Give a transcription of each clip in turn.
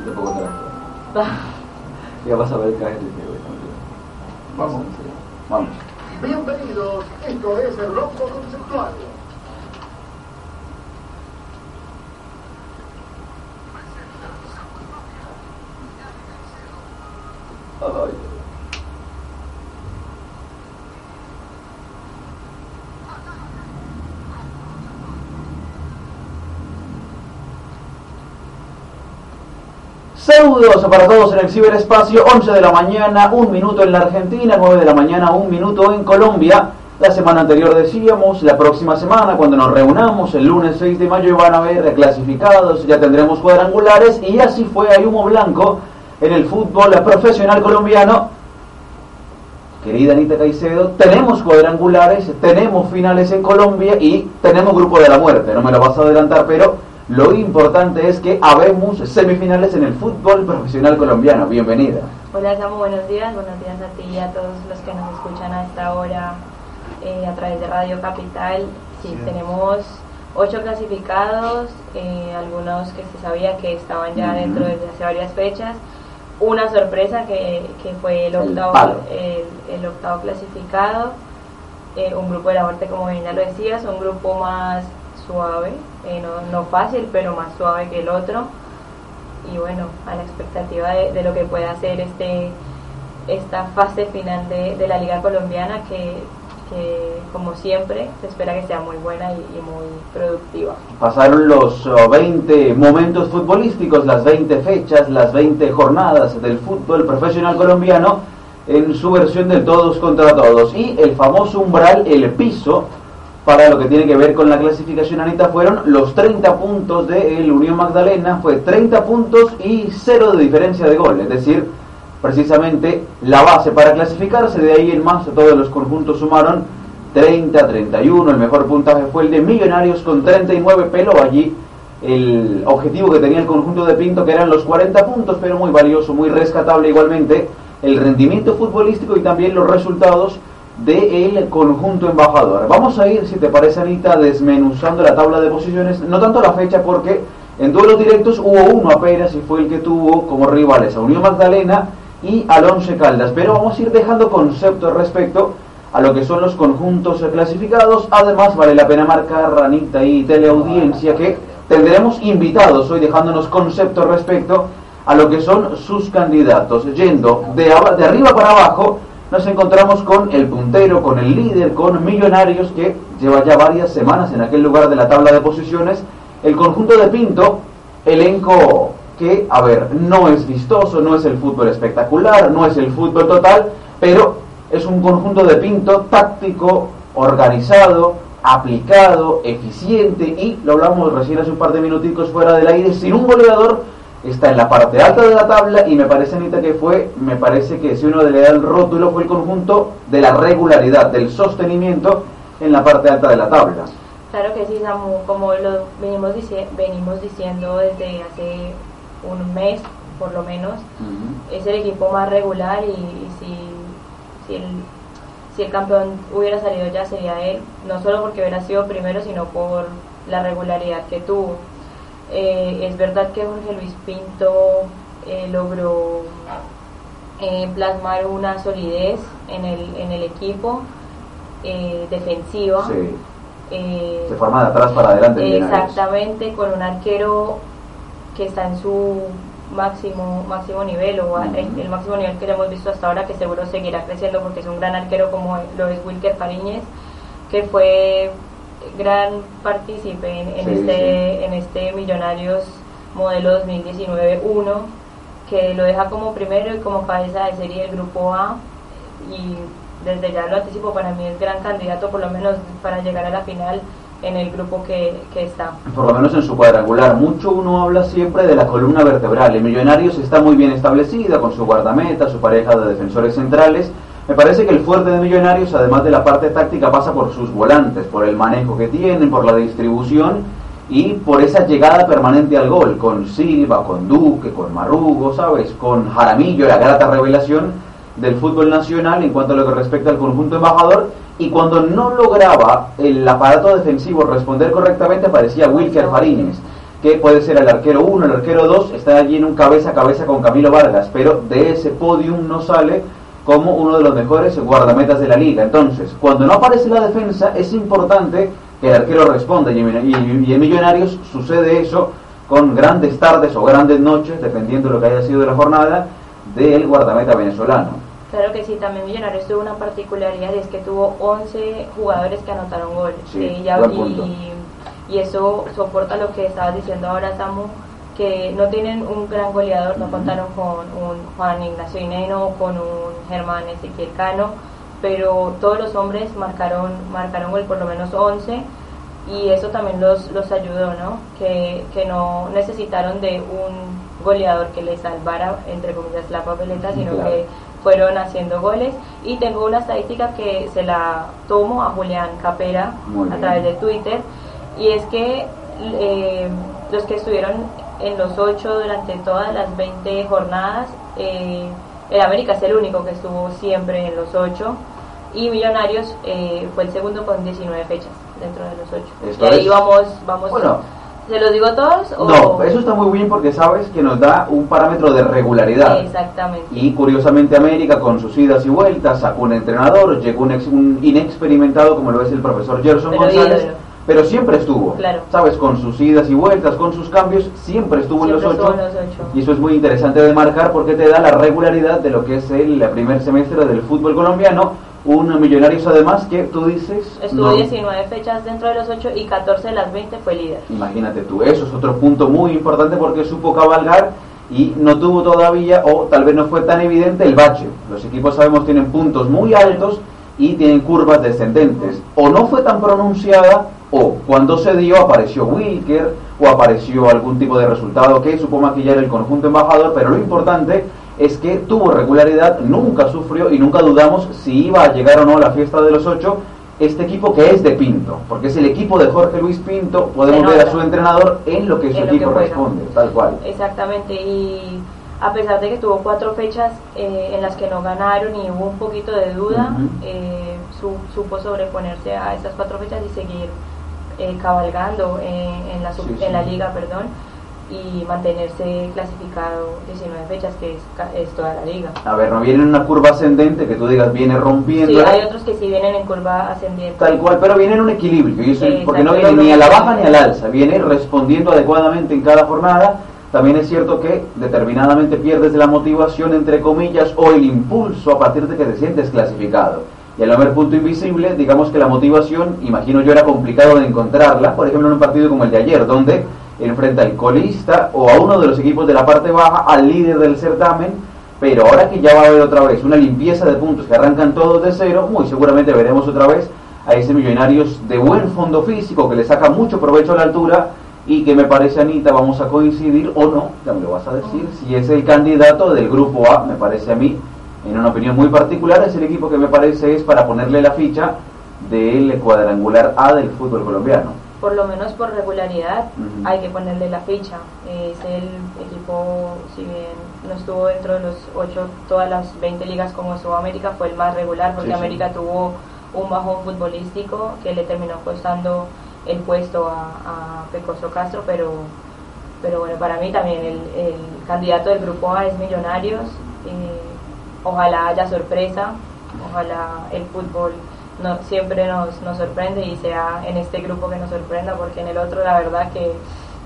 Y tampoco te la Ya vas a ver que hay Vamos. Vamos. Bienvenidos, esto es el Rombo Conceptual. Saludos para todos en el ciberespacio, 11 de la mañana, un minuto en la Argentina, 9 de la mañana, un minuto en Colombia. La semana anterior decíamos, la próxima semana, cuando nos reunamos, el lunes 6 de mayo, van a ver clasificados, ya tendremos cuadrangulares, y así fue, hay humo blanco en el fútbol profesional colombiano. Querida Anita Caicedo, tenemos cuadrangulares, tenemos finales en Colombia y tenemos grupo de la muerte, no me lo vas a adelantar, pero lo importante es que habemos semifinales en el fútbol profesional colombiano. Bienvenida. Hola Samu, buenos días. Buenos días a ti y a todos los que nos escuchan a esta hora eh, a través de Radio Capital. Sí, tenemos ocho clasificados, eh, algunos que se sabía que estaban ya dentro desde hace varias fechas. Una sorpresa que, que fue el octavo, el, octavo clasificado. Eh, un grupo de la muerte, como bien ya lo decías, un grupo más suave, eh, no, fácil, pero más suave que el otro. Y bueno, a la expectativa de, lo que pueda hacer este esta fase final de, la Liga Colombiana que, como siempre se espera que sea muy buena y, muy productiva. Pasaron los 20 momentos futbolísticos, las 20 fechas, las 20 jornadas del fútbol profesional colombiano en su versión de todos contra todos y el famoso umbral, el piso para lo que tiene que ver con la clasificación, Anita, fueron los 30 puntos de el Unión Magdalena, fue 30 puntos y cero de diferencia de gol, es decir, precisamente la base para clasificarse, de ahí en más todos los conjuntos sumaron 30, 31, el mejor puntaje fue el de Millonarios con 39, pero allí el objetivo que tenía el conjunto de Pinto, que eran los 40 puntos, pero muy valioso, muy rescatable igualmente, el rendimiento futbolístico y también los resultados del conjunto embajador. Vamos a ir, si te parece Anita, desmenuzando la tabla de posiciones, no tanto la fecha porque en todos los directos hubo uno apenas y fue el que tuvo como rivales a Unión Magdalena y al Once Caldas, pero vamos a ir dejando conceptos respecto a lo que son los conjuntos clasificados, además vale la pena marcar Anita y teleaudiencia que tendremos invitados hoy dejándonos conceptos respecto a lo que son sus candidatos, yendo de, de arriba para abajo nos encontramos con el puntero, con el líder, con Millonarios, que lleva ya varias semanas en aquel lugar de la tabla de posiciones. El conjunto de Pinto, elenco que, a ver, no es vistoso, no es el fútbol espectacular, no es el fútbol total, pero es un conjunto de Pinto táctico, organizado, aplicado, eficiente y, lo hablamos recién hace un par de minuticos fuera del aire, sin un goleador está en la parte alta de la tabla y me parece, Anita, que fue, me parece que si uno le da el rótulo fue el conjunto de la regularidad, del sostenimiento en la parte alta de la tabla. Claro que sí, Samu, como lo venimos, venimos diciendo desde hace un mes, por lo menos, es el equipo más regular y, si, si, el, si el campeón hubiera salido ya sería él, no solo porque hubiera sido primero, sino por la regularidad que tuvo. Eh, es verdad que Jorge Luis Pinto eh, logró eh, plasmar una solidez en el, en el equipo defensiva. Se forma de atrás para adelante. Exactamente, con un arquero que está en su máximo máximo nivel o el, máximo nivel que hemos visto hasta ahora que seguro seguirá creciendo porque es un gran arquero como lo es Wilker Fariñez que fue gran partícipe en, este, en este Millonarios modelo 2019-1, que lo deja como primero y como cabeza de serie del grupo A. Y desde ya lo anticipo, para mí es gran candidato, por lo menos para llegar a la final en el grupo que, que, está. Por lo menos en su cuadrangular. Mucho uno habla siempre de la columna vertebral. El Millonarios está muy bien establecida con su guardameta, su pareja de defensores centrales me parece que el fuerte de Millonarios, además de la parte táctica, pasa por sus volantes, por el manejo que tienen, por la distribución y por esa llegada permanente al gol, con Silva, con Duque, con Marrugo, ¿sabes? Con Jaramillo, la grata revelación del fútbol nacional en cuanto a lo que respecta al conjunto embajador. Y cuando no lograba el aparato defensivo responder correctamente, aparecía Wilker Farines. que puede ser el arquero 1, el arquero 2, está allí en un cabeza a cabeza con Camilo Vargas, pero de ese podium no sale como uno de los mejores guardametas de la liga. Entonces, cuando no aparece la defensa, es importante que el arquero responda. Y, en Millonarios sucede eso con grandes tardes o grandes noches, dependiendo de lo que haya sido de la jornada, del guardameta venezolano. Claro que sí, también Millonarios tuvo una particularidad y es que tuvo 11 jugadores que anotaron goles. y, y, eso soporta lo que estabas diciendo ahora, Samu, que no tienen un gran goleador, no contaron con un Juan Ignacio Ineno con un Germán Ezequiel Cano, pero todos los hombres marcaron, marcaron gol, por lo menos 11, y eso también los, los ayudó, ¿no? Que, que no necesitaron de un goleador que les salvara, entre comillas, la papeleta, sino que fueron haciendo goles. Y tengo una estadística que se la tomo a Julián Capera a través de Twitter, y es que eh, los que estuvieron en los ocho durante todas las 20 jornadas, eh, el América es el único que estuvo siempre en los ocho y Millonarios eh, fue el segundo con 19 fechas dentro de los ocho. y ahí vamos, vamos. Bueno, ¿Se los digo todos? No, eso está muy bien porque sabes que nos da un parámetro de regularidad. Exactamente. Y curiosamente América con sus idas y vueltas sacó un entrenador, llegó un, un inexperimentado como lo es el profesor Gerson González pero siempre estuvo, ¿sabes? Con sus idas y vueltas, con sus cambios, siempre estuvo, en, los ocho, Y eso es muy interesante de marcar porque te da la regularidad de lo que es el primer semestre del fútbol colombiano. Un Millonarios además que tú dices... Estuvo 19 fechas dentro de los 8 y 14 de las 20 fue líder. Imagínate tú, eso es otro punto muy importante porque supo cabalgar y no tuvo todavía, o tal vez no fue tan evidente, el bache. Los equipos sabemos tienen puntos muy altos y tienen curvas descendentes. O no fue tan pronunciada o cuando se dio apareció Wilker o apareció algún tipo de resultado que supo maquillar el conjunto embajador, pero lo importante es que tuvo regularidad, nunca sufrió y nunca dudamos si iba a llegar o no a la fiesta de los ocho este equipo que es de Pinto, porque es el equipo de Jorge Luis Pinto, podemos ver a su entrenador en lo que su equipo responde, tal cual. Exactamente, y a pesar de que tuvo cuatro fechas eh, en las que no ganaron y hubo un poquito de duda, eh, supo sobreponerse a esas cuatro fechas y seguir eh, cabalgando en, la en la liga, perdón, y mantenerse clasificado 19 fechas, que es, toda la liga. A ver, no viene en una curva ascendente que tú digas viene rompiendo. Sí, hay otros que sí vienen en curva ascendente. Tal cual, pero viene en un equilibrio, porque no viene ni a la baja ni al alza, viene respondiendo adecuadamente en cada jornada. También es cierto que determinadamente pierdes la motivación, entre comillas, o el impulso a partir de que te sientes clasificado y al punto invisible, digamos que la motivación, imagino yo, era complicado de encontrarla, por ejemplo en un partido como el de ayer, donde enfrenta al colista o a uno de los equipos de la parte baja, al líder del certamen, pero ahora que ya va a haber otra vez una limpieza de puntos que arrancan todos de cero, muy seguramente veremos otra vez a ese Millonarios de buen fondo físico que le saca mucho provecho a la altura y que me parece, Anita, vamos a coincidir o no, ya me lo vas a decir, si es el candidato del grupo A, me parece a mí, en una opinión muy particular, es el equipo que me parece es para ponerle la ficha del cuadrangular A del fútbol colombiano. Por lo menos por regularidad hay que ponerle la ficha. Es el equipo, si bien no estuvo dentro de los 8, todas las 20 ligas como Sudamérica, fue el más regular porque América tuvo un bajón futbolístico que le terminó costando el puesto a, Pecoso Castro, pero, pero bueno, para mí también el, el candidato del grupo A es Millonarios. Eh, ojalá haya sorpresa, ojalá el fútbol no, siempre nos, nos sorprende y sea en este grupo que nos sorprenda, porque en el otro la verdad que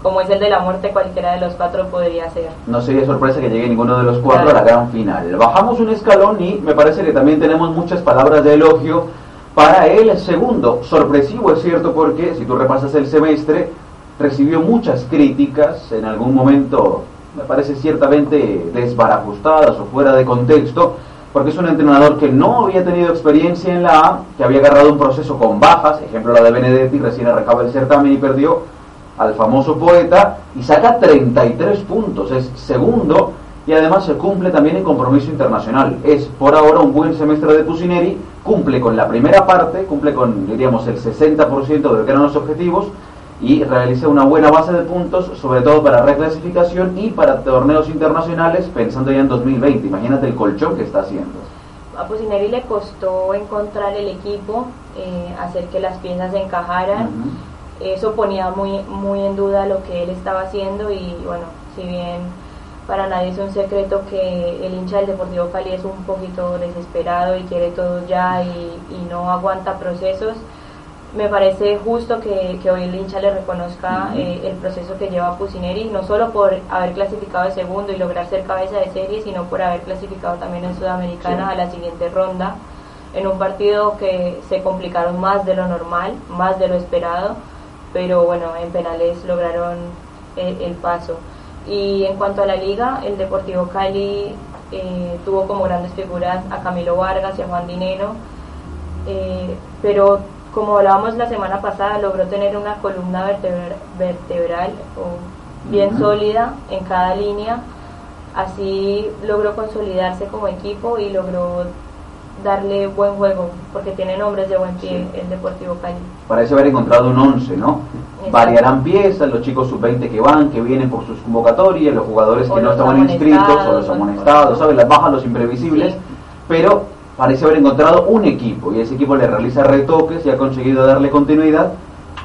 como es el de la muerte, cualquiera de los cuatro podría ser. No sería sorpresa que llegue ninguno de los cuatro a la gran final. Bajamos un escalón y me parece que también tenemos muchas palabras de elogio para el segundo. Sorpresivo es cierto porque si tú repasas el semestre, recibió muchas críticas, en algún momento me parece ciertamente desbarajustadas o fuera de contexto, porque es un entrenador que no había tenido experiencia en la A, que había agarrado un proceso con bajas, ejemplo la de Benedetti, recién arrancaba el certamen y perdió al famoso poeta, y saca 33 puntos, es segundo, y además se cumple también en compromiso internacional. Es por ahora un buen semestre de Pusineri, cumple con la primera parte, cumple con, diríamos, el 60% de lo que eran los objetivos, y realice una buena base de puntos, sobre todo para reclasificación y para torneos internacionales, pensando ya en 2020. Imagínate el colchón que está haciendo. A Pusineri le costó encontrar el equipo, eh, hacer que las piezas encajaran. eso ponía muy, muy en duda lo que él estaba haciendo y bueno, si bien para nadie es un secreto que el hincha del Deportivo Cali es un poquito desesperado y quiere todo ya y, no aguanta procesos. Me parece justo que, hoy el hincha le reconozca eh, el proceso que lleva Pusineri, no solo por haber clasificado de segundo y lograr ser cabeza de serie, sino por haber clasificado también en Sudamericana a la siguiente ronda, en un partido que se complicaron más de lo normal, más de lo esperado, pero bueno, en penales lograron el paso. Y en cuanto a la liga, el Deportivo Cali eh, tuvo como grandes figuras a Camilo Vargas y a Juan Dinero, eh, pero como hablábamos la semana pasada, logró tener una columna vertebral, bien sólida en cada línea, así logró consolidarse como equipo y logró darle buen juego, porque tiene nombres de buen pie el Deportivo Cali. Parece haber encontrado un 11, ¿no? Variarán piezas, los chicos sub-20 que van, que vienen por sus convocatorias, los jugadores que no estaban inscritos o los amonestados, ¿sabes? Las bajas, los imprevisibles, pero parece haber encontrado un equipo y ese equipo le realiza retoques y ha conseguido darle continuidad,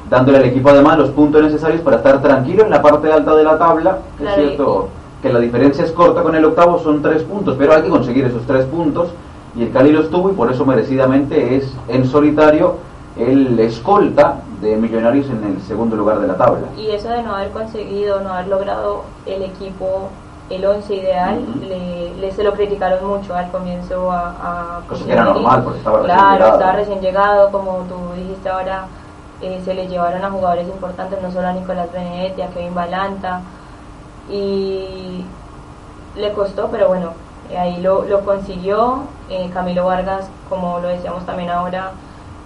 dándole al equipo además los puntos necesarios para estar tranquilo en la parte alta de la tabla. Es cierto que la diferencia es corta con el octavo, son tres puntos, pero hay que conseguir esos tres puntos y el Cali lo estuvo y por eso merecidamente es en solitario el escolta de Millonarios en el segundo lugar de la tabla. Y eso de no haber conseguido, no haber logrado el equipo, el 11 ideal, le, se lo criticaron mucho al comienzo a... a que era normal porque estaba recién llegado. estaba recién llegado, como tú dijiste ahora, eh, se le llevaron a jugadores importantes, no solo a Nicolás Benedetti, a Kevin Balanta, y le costó, pero bueno, ahí lo, lo consiguió. Eh, Camilo Vargas, como lo decíamos también ahora,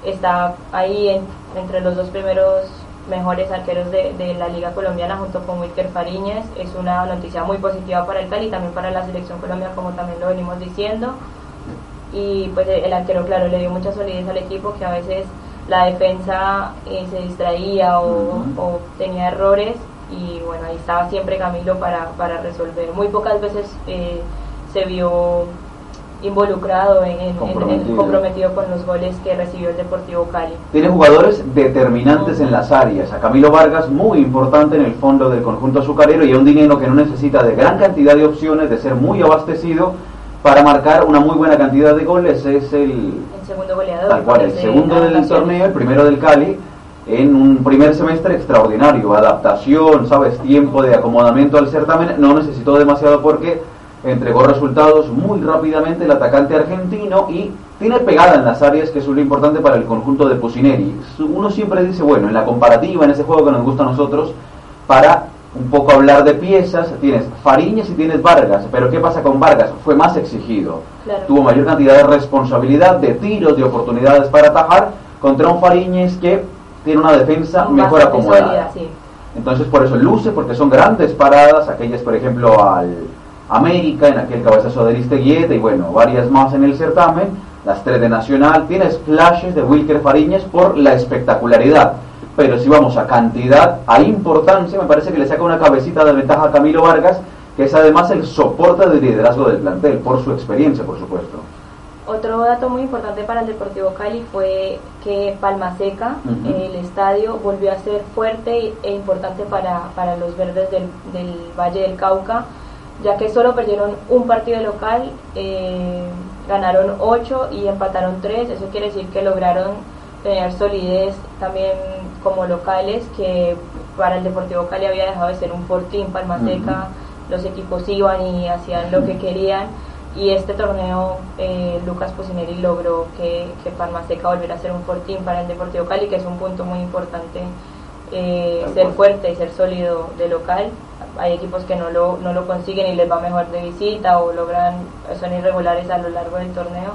está ahí entre los dos primeros mejores arqueros de, la Liga Colombiana junto con Wilker Fariñez. Es una noticia muy positiva para el Cali y también para la selección colombiana, como también lo venimos diciendo. Y pues el arquero, claro, le dio mucha solidez al equipo que a veces la defensa eh, se distraía o, tenía errores y bueno, ahí estaba siempre Camilo para, para resolver. Muy pocas veces eh, se vio involucrado en, comprometido. con los goles que recibió el Deportivo Cali. Tiene jugadores determinantes en las áreas. A Camilo Vargas, muy importante en el fondo del conjunto azucarero y a un dinero que no necesita de gran cantidad de opciones, de ser muy abastecido para marcar una muy buena cantidad de goles. Es el, el segundo goleador. el segundo del torneo, el primero del Cali en un primer semestre extraordinario, adaptación, sabes, tiempo de acomodamiento al certamen, no necesitó demasiado porque entregó resultados muy rápidamente el atacante argentino y tiene pegada en las áreas que es lo importante para el conjunto de Pusineri. Uno siempre dice, bueno, en la comparativa, en ese juego que nos gusta a nosotros, para un poco hablar de piezas, tienes Fariñas y tienes Vargas, pero ¿qué pasa con Vargas? Fue más exigido, tuvo mayor cantidad de responsabilidad, de tiros, de oportunidades para atajar, contra un Fariñez que tiene una defensa mejor acomodada. Entonces por eso luce, porque son grandes paradas, aquellas por ejemplo al América, en aquel cabezazo de Listeguieta y bueno, varias más en el certamen, las tres de Nacional, tienes flashes de Wilker Fariñas por la espectacularidad, pero si vamos a cantidad, a importancia, me parece que le saca una cabecita de ventaja a Camilo Vargas, que es además el soporte de liderazgo del plantel, por su experiencia, por supuesto. Otro dato muy importante para el Deportivo Cali fue que Palma Seca, el estadio, volvió a ser fuerte e importante para, para los verdes del, del Valle del Cauca ya que solo perdieron un partido local, eh, ganaron 8 y empataron 3, eso quiere decir que lograron tener solidez también como locales, que para el Deportivo Cali había dejado de ser un fortín, Palma Seca, los equipos iban y hacían lo que querían, y este torneo eh, Lucas Pusineri logró que, que Palma Seca volviera a ser un fortín para el Deportivo Cali, que es un punto muy importante, eh, ser fuerte y ser sólido de local hay equipos que no lo, no lo consiguen y les va mejor de visita o logran, son irregulares a lo largo del torneo.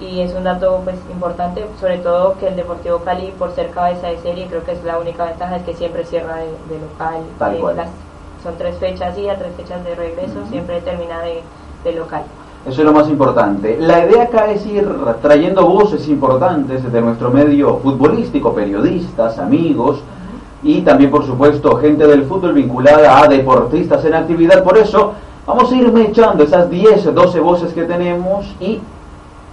Y es un dato pues importante, sobre todo que el Deportivo Cali, por ser cabeza de serie, creo que es la única ventaja, es que siempre cierra de, local. Eh, son tres fechas y a tres fechas de regreso, siempre termina de, de local. Eso es lo más importante. La idea acá es ir trayendo voces importantes de nuestro medio futbolístico, periodistas, amigos, y también, por supuesto, gente del fútbol vinculada a deportistas en actividad. Por eso, vamos a ir echando esas 10, 12 voces que tenemos y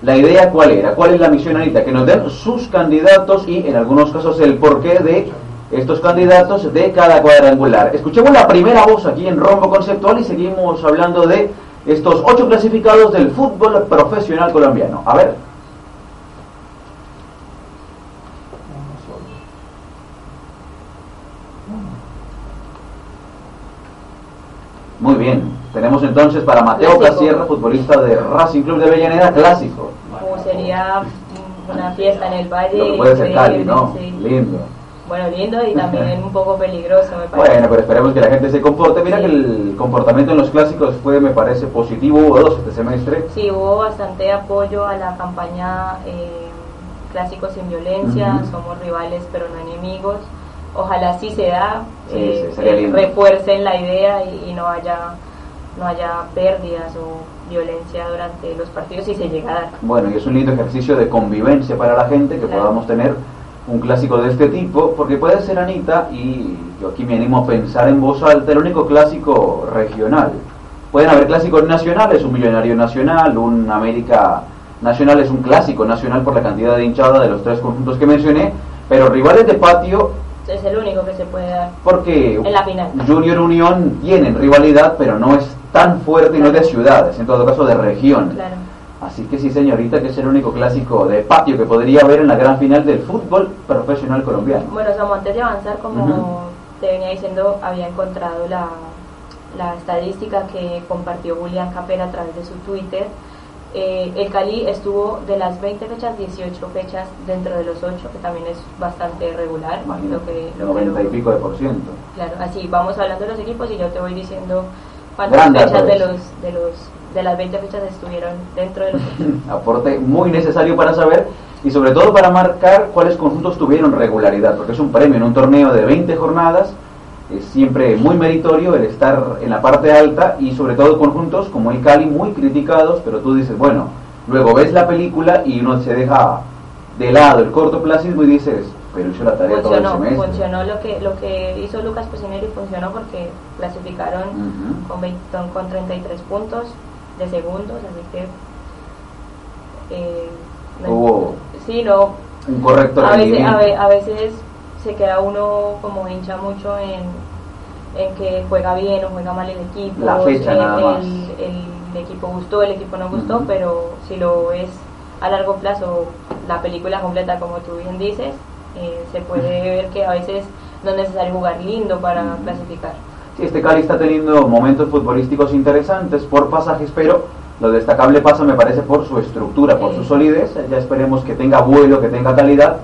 la idea cuál era, cuál es la misión ahorita, que nos den sus candidatos y en algunos casos el porqué de estos candidatos de cada cuadrangular. Escuchemos la primera voz aquí en Rombo Conceptual y seguimos hablando de estos ocho clasificados del fútbol profesional colombiano. A ver. Muy bien. Tenemos entonces para Mateo Casierra, futbolista de Racing Club de Avellaneda, clásico. Como sería una fiesta en el valle. Lo que puede ser Cali, ¿no? Lindo. Bueno, lindo y también un poco peligroso, me parece. Bueno, pero esperemos que la gente se comporte. Mira que el comportamiento en los clásicos fue, me parece, positivo. Hubo dos este semestre. Sí, hubo bastante apoyo a la campaña eh, Clásicos sin Violencia. Somos rivales, pero no enemigos. Ojalá sí se da, Sí, eh, eh, refuercen la idea y, y no haya no haya pérdidas o violencia durante los partidos si se llega a dar. Bueno, y es un lindo ejercicio de convivencia para la gente que Claro. podamos tener un clásico de este tipo, porque puede ser, Anita, y yo aquí me animo a pensar en voz alta, el único clásico regional. Pueden haber clásicos nacionales, un Millonario Nacional, un América Nacional es un clásico nacional por la cantidad de hinchada de los tres conjuntos que mencioné, pero rivales de patio, Es el único que se puede dar porque en la final. Junior Unión tienen rivalidad, pero no es tan fuerte y no es de ciudades, en todo caso de región. Claro. Así que sí, señorita, que es el único clásico de patio que podría haber en la gran final del fútbol profesional colombiano. Bueno, Samu, antes de avanzar, como te venía diciendo, había encontrado la, la estadística que compartió Julián Capera a través de su Twitter. Eh, el Cali estuvo de las 20 fechas, 18 fechas dentro de los 8, que también es bastante regular. Imagínate, Lo que, lo que 90 y lo- pico de por ciento. Claro, así vamos hablando de los equipos y yo te voy diciendo cuántas fechas de los, de los de las 20 fechas estuvieron dentro de los 8. Aporte muy necesario para saber y sobre todo para marcar cuáles conjuntos tuvieron regularidad, porque es un premio en un torneo de 20 jornadas, es siempre muy meritorio el estar en la parte alta y sobre todo conjuntos como el Cali muy criticados, pero tú dices, bueno, luego ves la película y uno se deja de lado el cortoplacismo y dices, pero hizo la tarea todo el funcionó, semestre. funcionó lo que lo que hizo Lucas Pesinelli funcionó porque clasificaron con, 20 con 33 puntos de segundos, así que eh, no- Hubo sí, no, un correcto a veces, rendimiento. a, ve- a veces se queda uno como hincha mucho en, en que juega bien o juega mal el equipo, La fecha el, nada el- más. el equipo gustó, el equipo no gustó, pero si lo ves a largo plazo, la película completa, como tú bien dices, eh, se puede ver que a veces no es necesario jugar lindo para clasificar. Sí, este Cali está teniendo momentos futbolísticos interesantes por pasajes, pero lo destacable pasa, me parece, por su estructura, por Sí. su solidez. Ya esperemos que tenga vuelo, que tenga calidad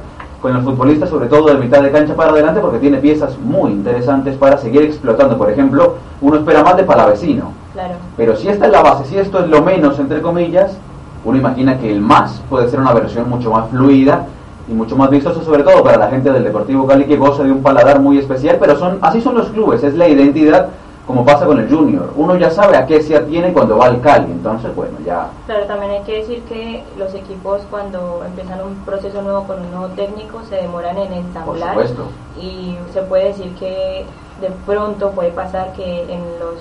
con los futbolistas, sobre todo de mitad de cancha para adelante, porque tiene piezas muy interesantes para seguir explotando. Por ejemplo, uno espera más de Palavecino, Claro. pero si esta es la base, si esto es lo menos, entre comillas, uno imagina que el más puede ser una versión mucho más fluida y mucho más vistosa, sobre todo para la gente del Deportivo Cali que goza de un paladar muy especial, pero son así son los clubes, es la identidad como pasa con el Junior. Uno ya sabe a qué se atiene cuando va al Cali, entonces bueno, ya Claro, también hay que decir que los equipos cuando empiezan un proceso nuevo con un nuevo técnico se demoran en por ensamblar supuesto. y se puede decir que de pronto puede pasar que en los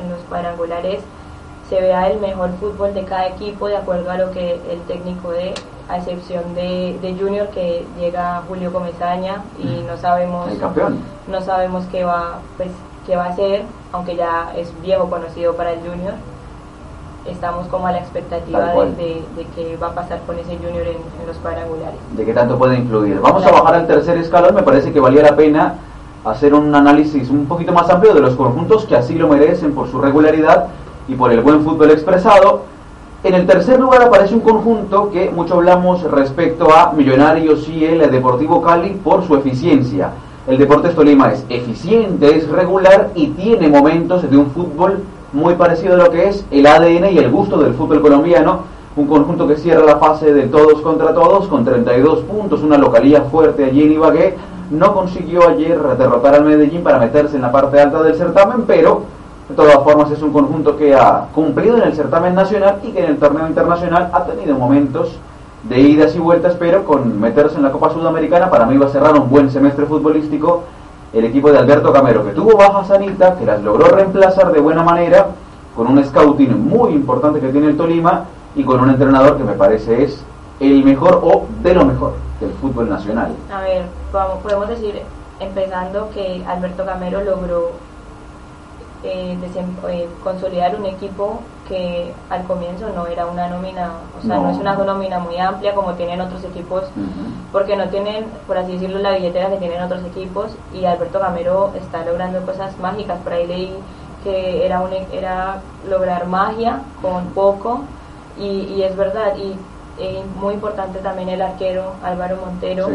en los cuadrangulares se vea el mejor fútbol de cada equipo de acuerdo a lo que el técnico dé, a excepción de, de Junior que llega Julio Comesaña y no sabemos El campeón. no sabemos qué va pues qué va a hacer, aunque ya es viejo conocido para el Junior. Estamos como a la expectativa de, cual. de- de qué va a pasar con ese Junior en, en los cuadrangulares. de qué tanto puede influir. Vamos a bajar al tercer escalón, me parece que valía la pena hacer un análisis un poquito más amplio de los conjuntos que así lo merecen por su regularidad y por el buen fútbol expresado. En el tercer lugar aparece un conjunto que mucho hablamos respecto a Millonarios y el Deportivo Cali por su eficiencia. El Deportes Tolima es eficiente, es regular y tiene momentos de un fútbol muy parecido a lo que es el ADN y el gusto del fútbol colombiano. Un conjunto que cierra la fase de todos contra todos con 32 puntos, una localía fuerte allí en Ibagué. No consiguió ayer derrotar al Medellín para meterse en la parte alta del certamen, pero de todas formas es un conjunto que ha cumplido en el certamen nacional y que en el torneo internacional ha tenido momentos de idas y vueltas, pero con meterse en la Copa Sudamericana para mí va a cerrar un buen semestre futbolístico el equipo de Alberto Camero, que tuvo bajas Anita, que las logró reemplazar de buena manera, con un scouting muy importante que tiene el Tolima y con un entrenador que me parece es el mejor o de lo mejor del fútbol nacional. A ver, podemos decir empezando que Alberto Gamero logró eh, eh, consolidar un equipo que al comienzo no era una nómina, o sea, no, es una nómina muy amplia como tienen otros equipos, porque no tienen, por así decirlo, la billetera que tienen otros equipos y Alberto Gamero está logrando cosas mágicas, por ahí leí que era, un, era lograr magia con poco y, es verdad, y eh, muy importante también el arquero Álvaro Montero,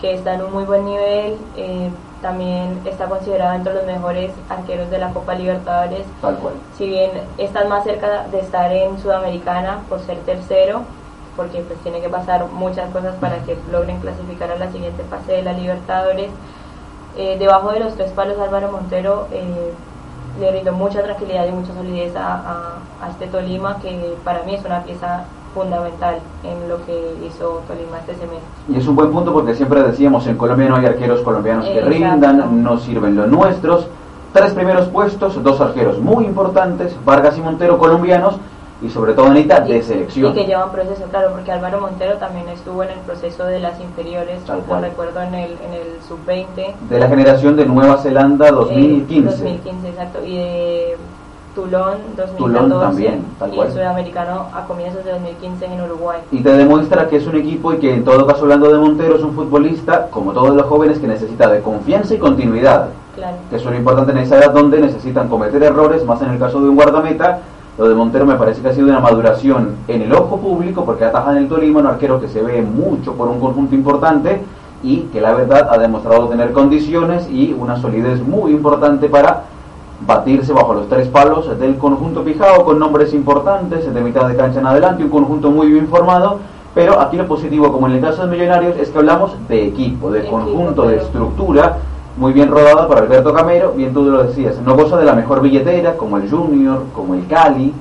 que está en un muy buen nivel. Eh, también está considerado entre los mejores arqueros de la Copa Libertadores. Tal cual. Si bien está más cerca de estar en Sudamericana por ser tercero, porque pues tiene que pasar muchas cosas para que logren clasificar a la siguiente fase de la Libertadores. Eh, debajo de los tres palos Álvaro Montero eh, le brindó mucha tranquilidad y mucha solidez a, a este Tolima, que para mí es una pieza fundamental en lo que hizo Tolima este semestre. Y es un buen punto porque siempre decíamos, en Colombia no hay arqueros colombianos que rindan, no sirven los nuestros. Tres primeros puestos, dos arqueros muy importantes, Vargas y Montero colombianos, y sobre todo Anita de selección. Y que llevan proceso, claro, porque Álvaro Montero también estuvo en el proceso de las inferiores, lo recuerdo en el, en el sub-20. De la generación de Nueva Zelanda 2015. 2015, exacto. Y de Tulón 2014 también, y el sudamericano a comienzos de 2015 en Uruguay. Y te demuestra que es un equipo y que en todo caso hablando de Montero es un futbolista, como todos los jóvenes, que necesita de confianza y continuidad. Claro. Que es lo importante en esa edad donde necesitan cometer errores, más en el caso de un guardameta. Lo de Montero me parece que ha sido una maduración en el ojo público porque ataja en el Tolima, un arquero que se ve mucho por un conjunto importante y que la verdad ha demostrado tener condiciones y una solidez muy importante para batirse bajo los tres palos del conjunto fijado con nombres importantes de mitad de cancha en adelante, un conjunto muy bien formado, pero aquí lo positivo, como en el caso de Millonarios, es que hablamos de equipo, de conjunto, de estructura muy bien rodada por Alberto Camero, bien tú lo decías, no goza de la mejor billetera como el Junior, como el Cali,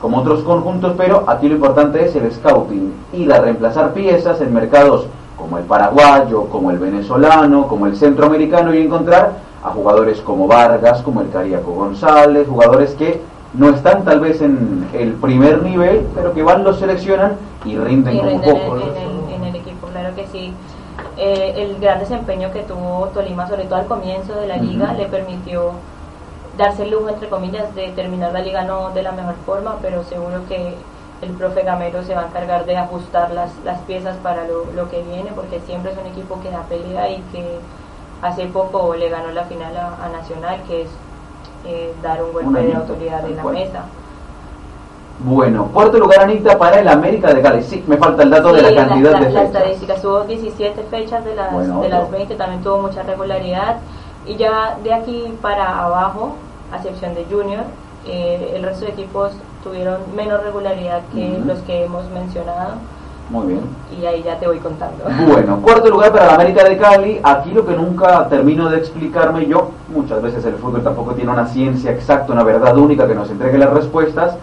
como otros conjuntos, pero aquí lo importante es el scouting, ir a reemplazar piezas en mercados como el paraguayo, como el venezolano, como el centroamericano y encontrar a jugadores como Vargas, como el Cariaco González, jugadores que no están tal vez en el primer nivel, pero que van, los seleccionan y rinden, como poco. En, el, equipo, claro que sí. Eh, el gran desempeño que tuvo Tolima, sobre todo al comienzo de la liga, le permitió darse el lujo, entre comillas, de terminar la liga no de la mejor forma, pero seguro que el profe Gamero se va a encargar de ajustar las, las piezas para lo, lo que viene, porque siempre es un equipo que da pelea y que hace poco le ganó la final a, Nacional, que es eh, dar un golpe de autoridad en la mesa. Bueno, cuarto lugar, Anita, para el América de Cali. Sí, me falta el dato de la cantidad de fechas. La estadística, tuvo 17 fechas de las, de las 20, también tuvo mucha regularidad. Y ya de aquí para abajo, a excepción de Junior, eh, el resto de equipos tuvieron menos regularidad que los que hemos mencionado. Muy bien. Y ahí ya te voy contando. Bueno, cuarto lugar para la América de Cali. Aquí lo que nunca termino de explicarme yo, muchas veces el fútbol tampoco tiene una ciencia exacta, una verdad única que nos entregue las respuestas,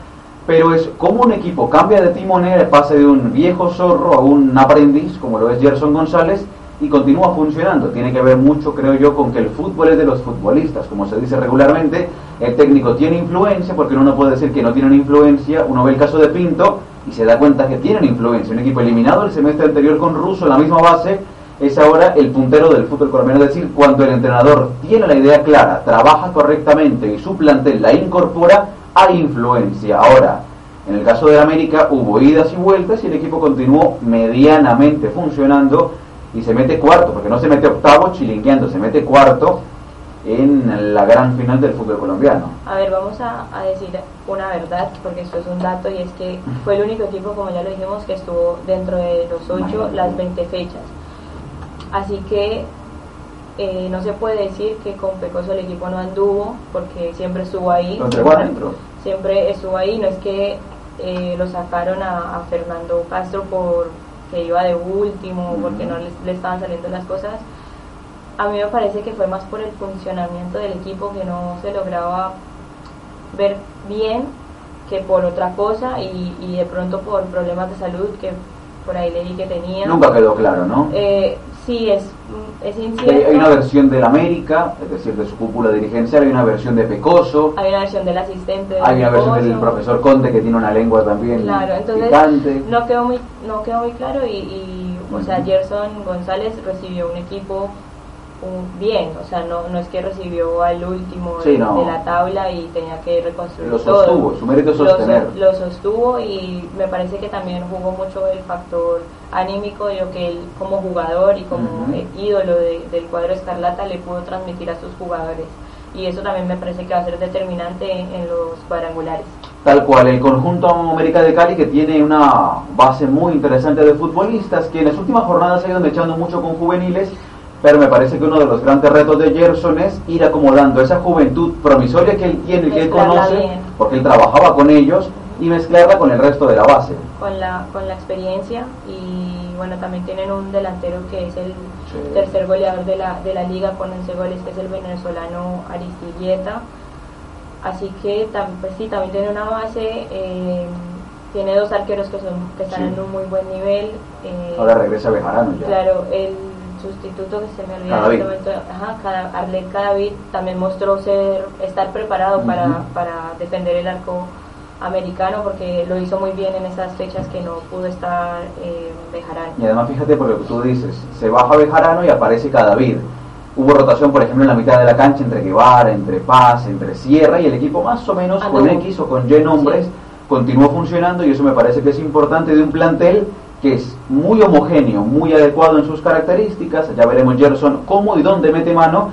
pero es como un equipo cambia de timonel, pase de un viejo zorro a un aprendiz, como lo es Gerson González, y continúa funcionando. Tiene que ver mucho, creo yo, con que el fútbol es de los futbolistas, como se dice regularmente. El técnico tiene influencia, porque uno no puede decir que no tienen influencia. Uno ve el caso de Pinto y se da cuenta que tienen influencia. Un equipo eliminado el semestre anterior con Russo en la misma base es ahora el puntero del fútbol colombiano. Es decir, cuando el entrenador tiene la idea clara, trabaja correctamente y su plantel la incorpora, hay influencia. Ahora, en el caso de América hubo idas y vueltas y el equipo continuó medianamente funcionando y se mete cuarto, porque no se mete octavo chilingueando, se mete cuarto en la gran final del fútbol colombiano. A ver, vamos a, decir una verdad, porque esto es un dato, y es que fue el único equipo, como ya lo dijimos, que estuvo dentro de los ocho, las 20 fechas. Así que eh, no se puede decir que con Pecoso el equipo no anduvo, porque siempre estuvo ahí. Siempre, estuvo ahí, no es que eh, lo sacaron a, Fernando Castro por que iba de último, porque no le estaban saliendo las cosas a mí me parece que fue más por el funcionamiento del equipo que no se lograba ver bien que por otra cosa y, y de pronto por problemas de salud que por ahí leí que tenía. Nunca quedó claro, ¿no? Eh, sí, es, es incierto. Hay una versión del América, es decir, de su cúpula dirigencial, hay una versión de Pecoso. Hay una versión del asistente. hay una versión del profesor Conte que tiene una lengua también claro, entonces No quedó muy, no quedó muy claro y, y o sea, Gerson González recibió un equipo un- bien, o sea, no, no es que recibió al último Sí, de, no. de la tabla y tenía que reconstruir Lo todo. sostuvo, su mérito es Lo so- sostener. Lo, sostuvo y me parece que también jugó mucho el factor anímico de lo que él como jugador y como eh, ídolo de- del cuadro escarlata le pudo transmitir a sus jugadores. Y eso también me parece que va a ser determinante en, en los cuadrangulares. Tal cual, el conjunto América de Cali que tiene una base muy interesante de futbolistas que en las últimas jornadas ha ido echando mucho con juveniles, pero me parece que uno de los grandes retos de Gerson es ir acomodando esa juventud promisoria que él tiene y que él conoce, bien. porque él trabajaba con ellos, y mezclarla con el resto de la base. con la, con la experiencia y bueno, también tienen un delantero que es el Sí. tercer goleador de la, de la liga con 11 goles, que es el venezolano Aristilleta. Así que pues sí, también tiene una base, eh, tiene dos arqueros que, son, que están Sí. en un muy buen nivel. eh, Ahora regresa Bejarano ya. Claro, el sustituto que se me olvidó en Cadavid. este momento, ajá, Cada- Arlet Cadavid también mostró ser, estar preparado para, para defender el arco americano porque lo hizo muy bien en esas fechas que no pudo estar eh, Bejarano. Y además fíjate por lo que tú dices, se baja Bejarano y aparece Cadavid. Hubo rotación, por ejemplo, en la mitad de la cancha entre Guevara, entre Paz, entre Sierra y el equipo más o menos con Anduvo. X o con Y nombres Sí. continuó funcionando y eso me parece que es importante de un plantel que es muy homogéneo, muy adecuado en sus características. Ya veremos Gerson cómo y dónde mete mano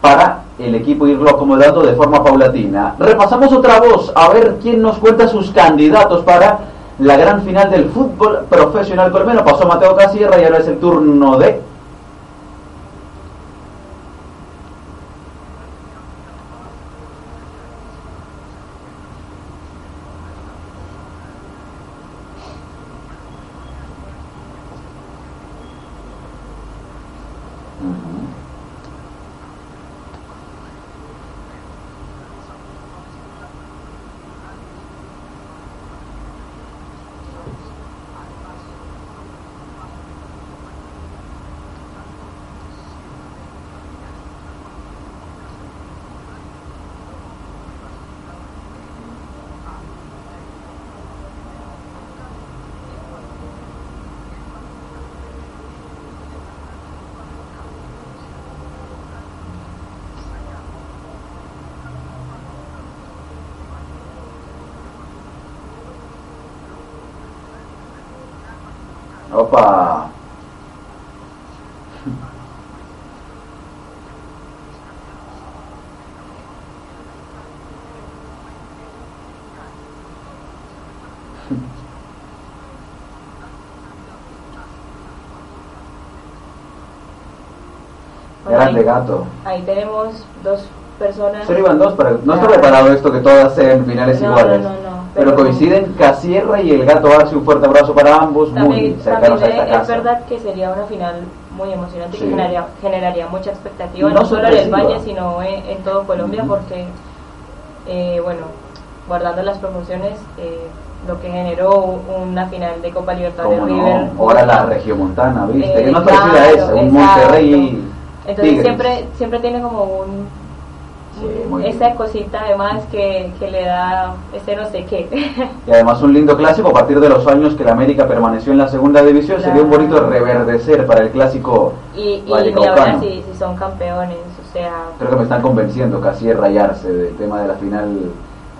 para el equipo irlo acomodando de forma paulatina. Repasamos otra voz, a ver quién nos cuenta sus candidatos para la gran final del fútbol profesional colombiano. Pasó Mateo Casierra y ahora es el turno de... Opa. Bueno, gato. Ahí tenemos dos personas. Solo iban dos, pero no está preparado esto que todas sean finales No, iguales. no, no, no, pero, coinciden Casierra y el gato Arce. Un fuerte abrazo para ambos, muy También, cercanos a también esta es casa. verdad que sería una final muy emocionante Sí. que generaría, generaría mucha expectativa, no, no solo en el. Valle, sino en, en todo Colombia, Ujú. porque, eh, bueno, guardando las proporciones, eh, lo que generó una final de Copa Libertadores River. no, ahora la regiomontana, ¿viste? eh, que no parecida a claro, esa, un exacto. Monterrey Entonces Tigres. siempre, siempre tiene como un muy esa bien. cosita además que, que le da ese no sé qué. Y además un lindo clásico a partir de los años que la América permaneció en la segunda división. Sería un bonito reverdecer para el clásico y Caucano. si, si son campeones, o sea, Creo que me están convenciendo Casierra y Arce del tema de la final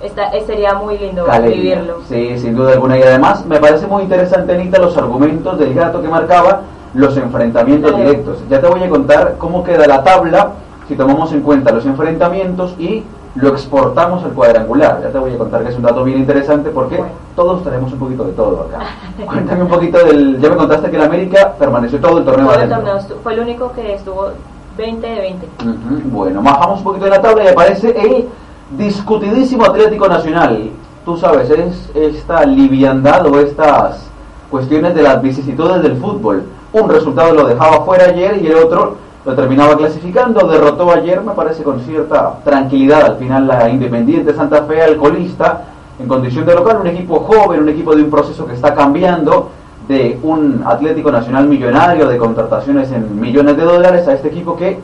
Está, eh, sería muy lindo vivirlo. Sí, sin duda alguna. Y además me parece muy interesante, Anita, los argumentos del gato que marcaba los enfrentamientos Claro. directos. Ya te voy a contar cómo queda la tabla si tomamos en cuenta los enfrentamientos y lo exportamos al cuadrangular. Ya te voy a contar que es un dato bien interesante porque Bueno. todos tenemos un poquito de todo acá. Cuéntame un poquito del... Ya me contaste que el América permaneció todo el torneo Todo el torneo fue el único que estuvo 20 de 20. Ujú, Bueno, bajamos un poquito de la tabla y aparece el discutidísimo Atlético Nacional. Tú sabes, es esta liviandad o estas cuestiones de las vicisitudes del fútbol. Un resultado lo dejaba fuera ayer y el otro lo terminaba clasificando. Derrotó ayer, me parece, con cierta tranquilidad al final la Independiente Santa Fe alcoholista en condición de local, un equipo joven, un equipo de un proceso que está cambiando de un Atlético Nacional millonario, de contrataciones en millones de dólares, a este equipo que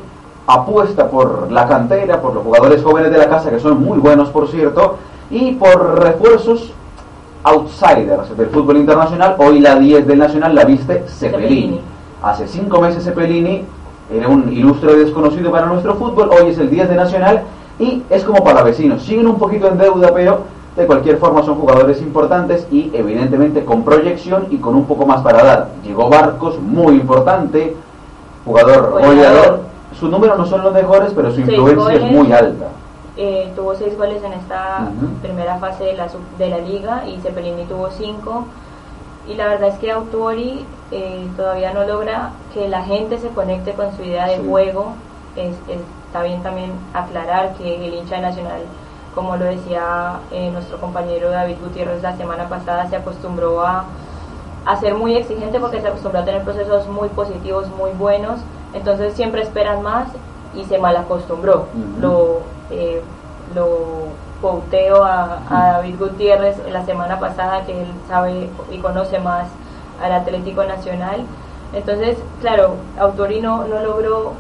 apuesta por la cantera, por los jugadores jóvenes de la casa, que son muy buenos, por cierto, y por refuerzos outsiders del fútbol internacional. Hoy la 10 del Nacional la viste Cepelini. Hace cinco meses Cepelini era un ilustre desconocido para nuestro fútbol, hoy es el 10 de Nacional y es como para vecinos, siguen un poquito en deuda, pero de cualquier forma son jugadores importantes y evidentemente con proyección y con un poco más para dar. Llegó Barcos, muy importante, jugador goleador. Sus números no son los mejores, pero su influencia es muy alta. Eh, tuvo seis goles en esta primera fase de la, de la liga y Cepelini tuvo cinco. Y la verdad es que Autori eh, todavía no logra que la gente se conecte con su idea de juego. está bien también aclarar que el hincha nacional, como lo decía eh, nuestro compañero David Gutiérrez la semana pasada, se acostumbró a, a ser muy exigente porque se acostumbró a tener procesos muy positivos, muy buenos. Entonces siempre esperan más y se mal acostumbró. Lo, eh, lo pauteo a, David Gutiérrez la semana pasada que él sabe y conoce más al Atlético Nacional. Entonces, claro, Autorino no logró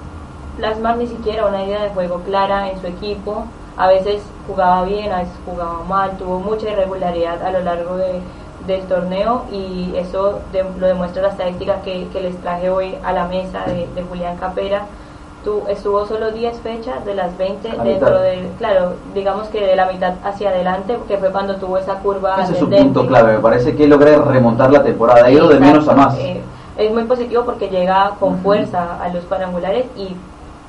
plasmar ni siquiera una idea de juego clara en su equipo. A veces jugaba bien, a veces jugaba mal, tuvo mucha irregularidad a lo largo de, del torneo y eso lo demuestra la estadística que, les traje hoy a la mesa de, de Julián Capera estuvo solo 10 fechas de las 20 dentro del, claro, digamos que de la mitad hacia adelante, que fue cuando tuvo esa curva. Ese es su punto clave, me parece que logra remontar la temporada, ha ido de menos a más. Eh, es muy positivo porque llega con fuerza a los parangulares y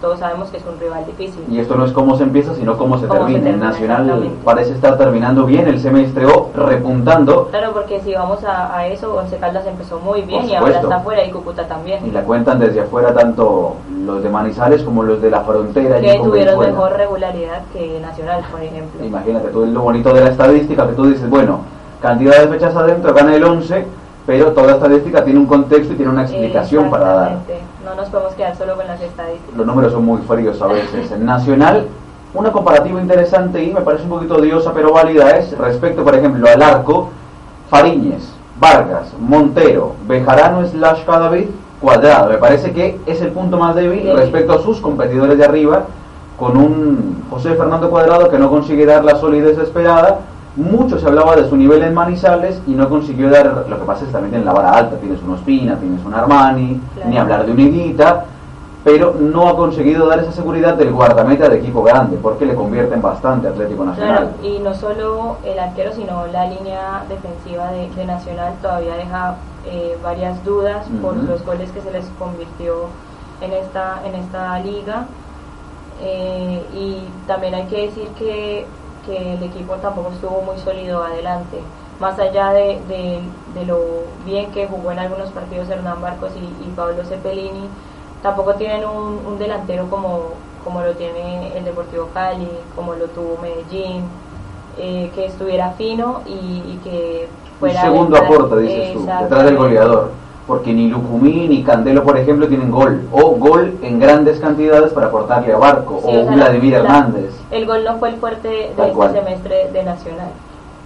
todos sabemos que es un rival difícil. Y esto no es cómo se empieza, sino cómo se, termina. El Nacional parece estar terminando bien el semestre o repuntando. Claro, porque si vamos a, eso, Once Caldas empezó muy bien y ahora está afuera y Cúcuta también. Y la cuentan desde afuera tanto los de Manizales como los de la frontera. Que tuvieron mejor regularidad que Nacional, por ejemplo. Imagínate, tú lo bonito de la estadística, que tú dices, bueno, cantidad de fechas adentro, gana el 11, pero toda estadística tiene un contexto y tiene una explicación para dar no nos podemos quedar solo con las estadísticas. Los números son muy fríos a veces. En Nacional, una comparativa interesante y me parece un poquito odiosa pero válida es respecto, por ejemplo, al arco, Fariñez, Vargas, Montero, Bejarano slash Cadavid, Cuadrado. Me parece que es el punto más débil respecto a sus competidores de arriba, con un José Fernando Cuadrado que no consigue dar la solidez esperada mucho se hablaba de su nivel en Manizales y no consiguió dar, lo que pasa es que también tiene la vara alta, tienes un Ospina, tienes un Armani, ni hablar de un Higuita, pero no ha conseguido dar esa seguridad del guardameta de equipo grande, porque le convierten bastante Atlético Nacional. Claro, y no solo el arquero, sino la línea defensiva de, Nacional todavía deja eh, varias dudas por los goles que se les convirtió en esta, en esta liga. Eh, y también hay que decir que que el equipo tampoco estuvo muy sólido adelante. Más allá de, de, lo bien que jugó en algunos partidos Hernán Barcos y, Pablo Cepelini, tampoco tienen un, delantero como, como lo tiene el Deportivo Cali, como lo tuvo Medellín, eh, que estuviera fino y, que fuera... Un segundo aporte, dices tú, detrás del goleador porque ni Lucumí ni Candelo, por ejemplo, tienen gol, o gol en grandes cantidades para aportarle a Barco, o, Vladimir Hernández. El gol no fue el fuerte de este semestre de Nacional.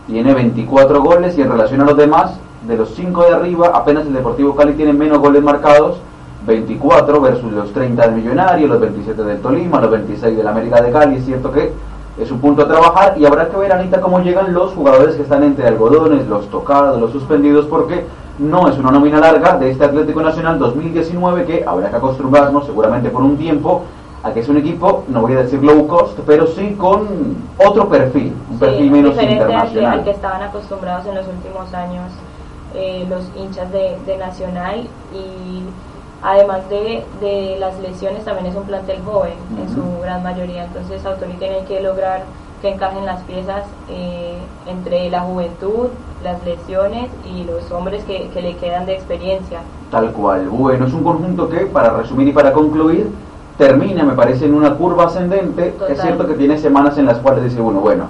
Tiene 24 goles y en relación a los demás, de los 5 de arriba, apenas el Deportivo Cali tiene menos goles marcados, 24 versus los 30 del Millonario, los 27 del Tolima, los 26 del América de Cali, es cierto que es un punto a trabajar y habrá que ver, Anita, cómo llegan los jugadores que están entre algodones, los tocados, los suspendidos, porque no es una nómina larga de este Atlético Nacional 2019 que habrá que acostumbrarnos seguramente por un tiempo a que es un equipo, no voy a decir low cost, pero sí con otro perfil, un perfil menos internacional. Al que estaban acostumbrados en los últimos años eh, los hinchas de, Nacional y además de, de, las lesiones también es un plantel joven en su gran mayoría, entonces Autori tiene que lograr que encajen las piezas eh, entre la juventud, las lesiones y los hombres que, que, le quedan de experiencia. Tal cual. Bueno, es un conjunto que, para resumir y para concluir, termina, me parece, en una curva ascendente. Es cierto que tiene semanas en las cuales dice uno, bueno,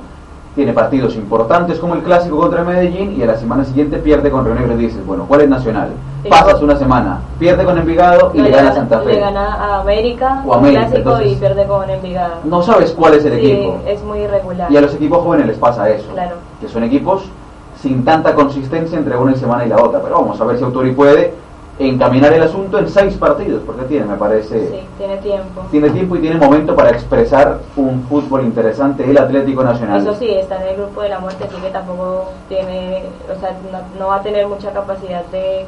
tiene partidos importantes como el clásico contra Medellín y a la semana siguiente pierde con Río Negro y dices, bueno, ¿cuál es Nacional? Pasas una semana, pierde con Envigado y le gana a Santa Fe. Le gana a América, o América clásico y pierde con Envigado. No sabes cuál es el equipo. Es muy irregular. Y a los equipos jóvenes les pasa eso. Claro. Que son equipos sin tanta consistencia entre una semana y la otra. Pero vamos a ver si Autori puede encaminar el asunto en seis partidos, porque tiene, me parece. Sí, tiene tiempo. Tiene tiempo y tiene momento para expresar un fútbol interesante, el Atlético Nacional. Eso sí, está en el grupo de la muerte, así que tampoco tiene, o sea, no, va a tener mucha capacidad de,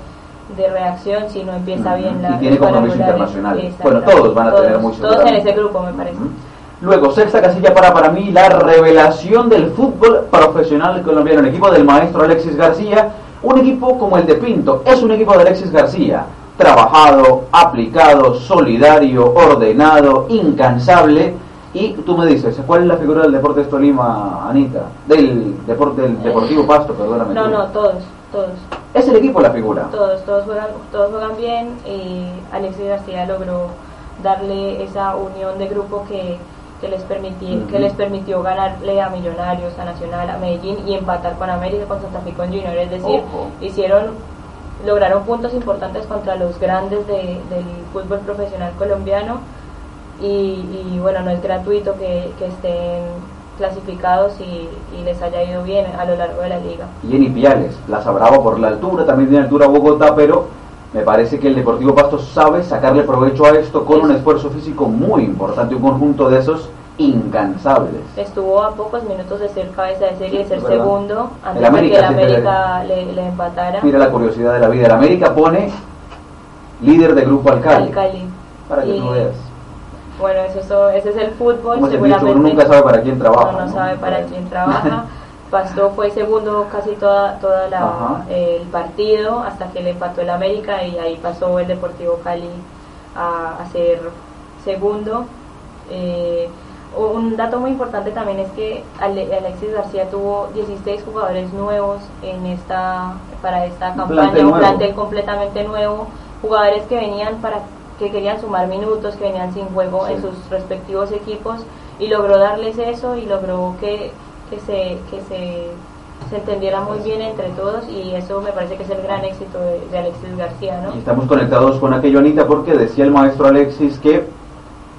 de reacción si no empieza bien la y tiene compromiso internacional. Bueno, todos van a tener mucho. Todos en ese grupo, me parece. Luego, sexta casilla para para mí la revelación del fútbol profesional colombiano, el equipo del maestro Alexis García, un equipo como el de Pinto, es un equipo de Alexis García, trabajado, aplicado, solidario, ordenado, incansable. Y tú me dices, ¿cuál es la figura del Deportes Tolima, Anita? Del, deporte, del Deportivo Pasto, perdóname. No, no, todos, todos. ¿Es el equipo la figura? Todos, todos juegan, todos juegan bien. y Alexis García logró darle esa unión de grupo que que les, permitió, que les permitió ganarle a Millonarios, a Nacional, a Medellín y empatar con América, con Santa Fe, con Junior. Es decir, hicieron, lograron puntos importantes contra los grandes del fútbol profesional colombiano y, bueno, no es gratuito que, estén clasificados y, les haya ido bien a lo largo de la liga. Y en Ipiales, Plaza Bravo por la altura, también tiene altura Bogotá, pero me parece que el Deportivo Pasto sabe sacarle provecho a esto con un esfuerzo físico muy importante, un conjunto de esos incansables. Estuvo a pocos minutos de ser cabeza de serie, de ser segundo, antes de que el América le, empatara. Mira la curiosidad de la vida. El América pone líder de grupo Alcali. Alcali. Para que tú veas. Bueno, eso, ese es el fútbol. uno nunca sabe para quién trabaja. Uno no, sabe para quién trabaja. Pasto fue segundo casi toda, toda la, el partido hasta que le empató el América y ahí pasó el Deportivo Cali a, a ser segundo. Eh, un dato muy importante también es que Alexis García tuvo 16 jugadores nuevos en esta para esta campaña, un plantel completamente nuevo, jugadores que venían para que querían sumar minutos, que venían sin juego en sus respectivos equipos y logró darles eso y logró que que se, que se, se entendiera muy bien entre todos y eso me parece que es el gran éxito de, Alexis García. ¿no? Y estamos conectados con aquello, Anita, porque decía el maestro Alexis que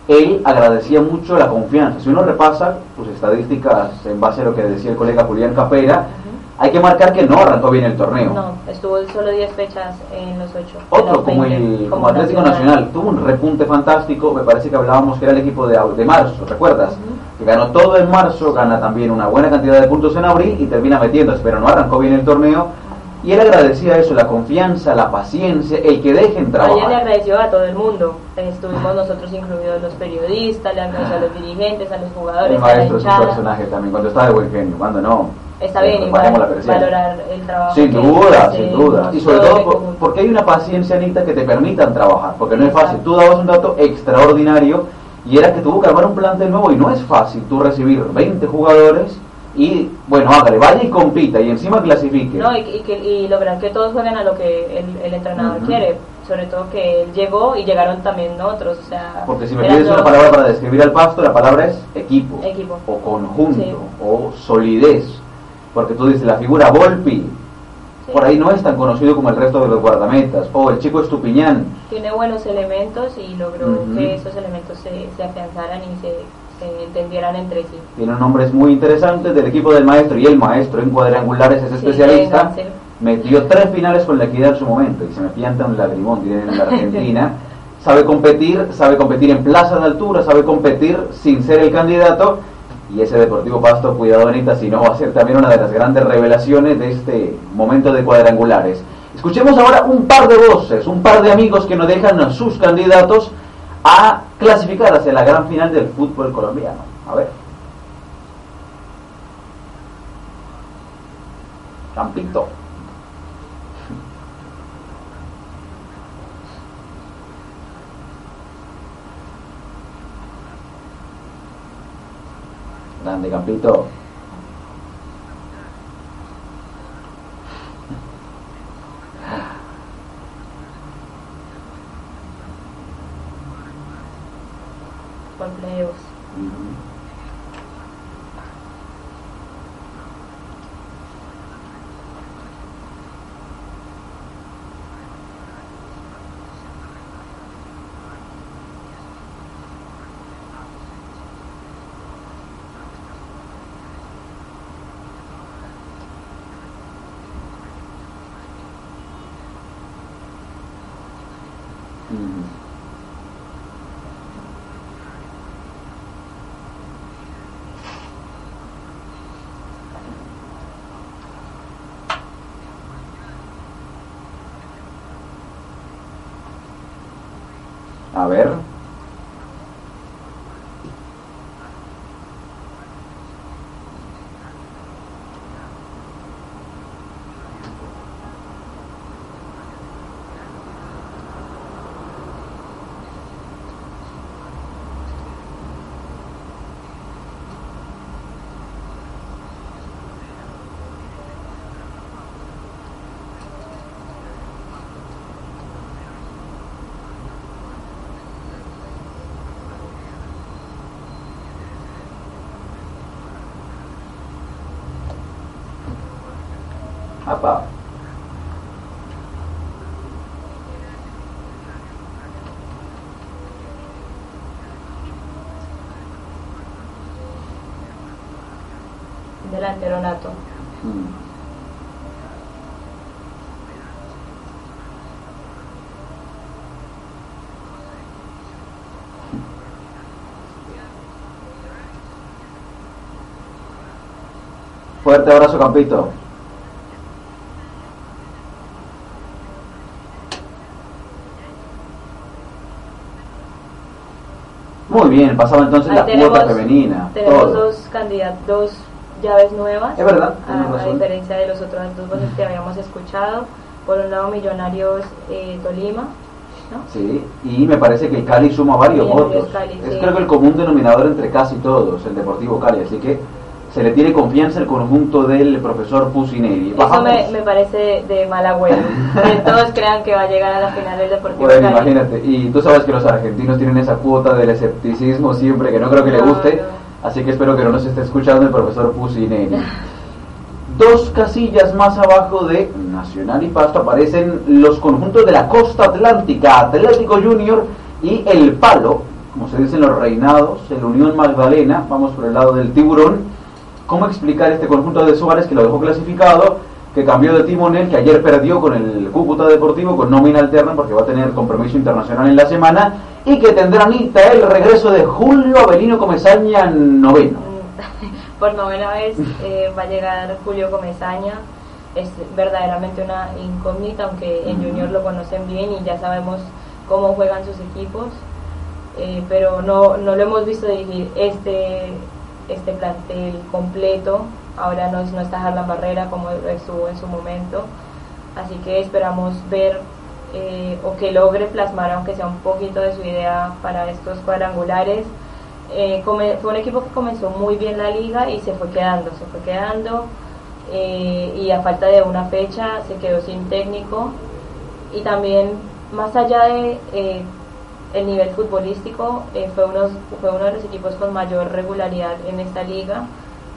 él agradecía mucho la confianza. Si uno repasa sus estadísticas en base a lo que decía el colega Julián Capera, hay que marcar que no arrancó bien el torneo. No, estuvo solo 10 fechas en los 8. Otro, como el como Atlético Nacional. tuvo un repunte fantástico, me parece que hablábamos que era el equipo de, de marzo, ¿recuerdas? Que ganó todo en marzo, gana también una buena cantidad de puntos en abril y termina metiéndose, pero no arrancó bien el torneo. Y él agradecía eso, la confianza, la paciencia, el que dejen trabajar. Ayer le agradeció a todo el mundo. Estuvimos nosotros incluidos los periodistas, le agradeció a los dirigentes, a los jugadores. El maestro es un personaje también, cuando está de buen genio, cuando no está bien igual valorar el trabajo. Sin duda, sin duda. Y sobre todo porque hay una paciencia, Anita, que te permitan trabajar, porque no es fácil. Tú dabas un dato extraordinario y era que tuvo que armar un plantel nuevo y no es fácil tú recibir 20 jugadores y bueno, hágale, vaya y compita y encima clasifique. No, y, y, lograr que todos jueguen a lo que el, entrenador quiere, sobre todo que él llegó y llegaron también otros. O sea, Porque si me pides una palabra para describir al pasto, la palabra es equipo, equipo. o conjunto, o solidez porque tú dices, la figura Volpi, por ahí no es tan conocido como el resto de los guardametas, o el chico Estupiñán. Tiene buenos elementos y logró que esos elementos se, se afianzaran y se, entendieran entre sí. Tiene nombres muy interesantes del equipo del maestro y el maestro en cuadrangulares es especialista. Metió tres finales con la equidad en su momento y se me pianta un lagrimón, en la Argentina. sabe competir, sabe competir en plaza de altura, sabe competir sin ser el candidato y ese Deportivo Pasto, cuidado Anita, si no va a ser también una de las grandes revelaciones de este momento de cuadrangulares. Escuchemos ahora un par de voces, un par de amigos que nos dejan a sus candidatos a clasificar hacia la gran final del fútbol colombiano. A ver. Campito. Grande Campito. Por playoffs. A ver. Apa. Delantero nato. Mm. Fuerte abrazo, Campito. Muy bien, pasaba entonces Ahí la tenemos, cuota femenina. tenemos todo. dos candidatos, dos llaves nuevas. Es verdad, a, tienes a diferencia de los otros dos voces que habíamos escuchado. Por un lado, Millonarios eh, Tolima, ¿no? Sí, y me parece que el Cali suma varios votos. Cali, es sí. creo que el común denominador entre casi todos, el Deportivo Cali, así que se le tiene confianza el conjunto del profesor Pusineri. Eso me, me parece de, mal agüero. que todos crean que va a llegar a la final del Deportivo Bueno, Cali. imagínate, y tú sabes que los argentinos tienen esa cuota del escepticismo siempre, que no creo que le guste, no. así que espero que no nos esté escuchando el profesor Pusineri. Dos casillas más abajo de Nacional y Pasto aparecen los conjuntos de la costa atlántica, Atlético Junior y El Palo, como se dicen los reinados, el Unión Magdalena, vamos por el lado del tiburón. ¿Cómo explicar este conjunto de Suárez que lo dejó clasificado, que cambió de timonel, que ayer perdió con el Cúcuta Deportivo con nómina alterna porque va a tener compromiso internacional en la semana y que tendrá Anita el regreso de Julio Avelino Comesaña noveno? Por novena vez eh, va a llegar Julio Comesaña. Es verdaderamente una incógnita, aunque en. Junior lo conocen bien y ya sabemos cómo juegan sus equipos. Eh, pero no, no lo hemos visto dirigir este, este plantel completo. Ahora no, no está Harlan Barrera como estuvo en su momento. Así que esperamos ver eh, o que logre plasmar, aunque sea un poquito de su idea para estos cuadrangulares. Eh, come- fue un equipo que comenzó muy bien la liga y se fue quedando, se fue quedando eh, y a falta de una fecha se quedó sin técnico y también más allá de eh, el nivel futbolístico eh, fue, unos, fue uno de los equipos con mayor regularidad en esta liga.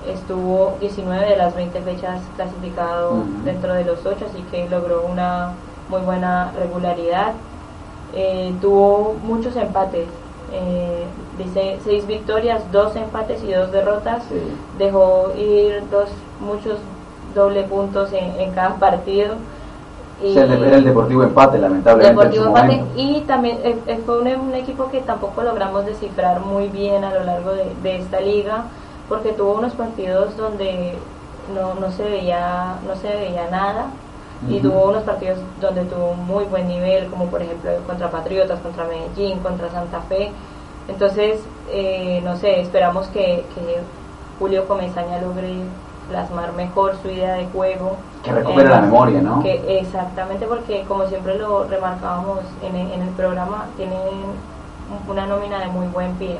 Estuvo 19 de las 20 fechas clasificado dentro de los 8 así que logró una muy buena regularidad. Eh, tuvo muchos empates eh, dice seis victorias dos empates y dos derrotas. Sí. dejó ir dos muchos doble puntos en, en cada partido El- era el Deportivo Empate, lamentablemente. Deportivo en su Empate momento. y también eh, eh, fue un, un equipo que tampoco logramos descifrar muy bien a lo largo de, de esta liga porque tuvo unos partidos donde no, no se veía no se veía nada y Ujú. tuvo unos partidos donde tuvo un muy buen nivel como por ejemplo contra Patriotas contra Medellín contra Santa Fe entonces eh, no sé esperamos que, que Julio Comesaña logre plasmar mejor su idea de juego Que recupere la memoria, ¿no? que exactamente porque como siempre lo remarcábamos en el, en el programa tienen una nómina de muy buen pie.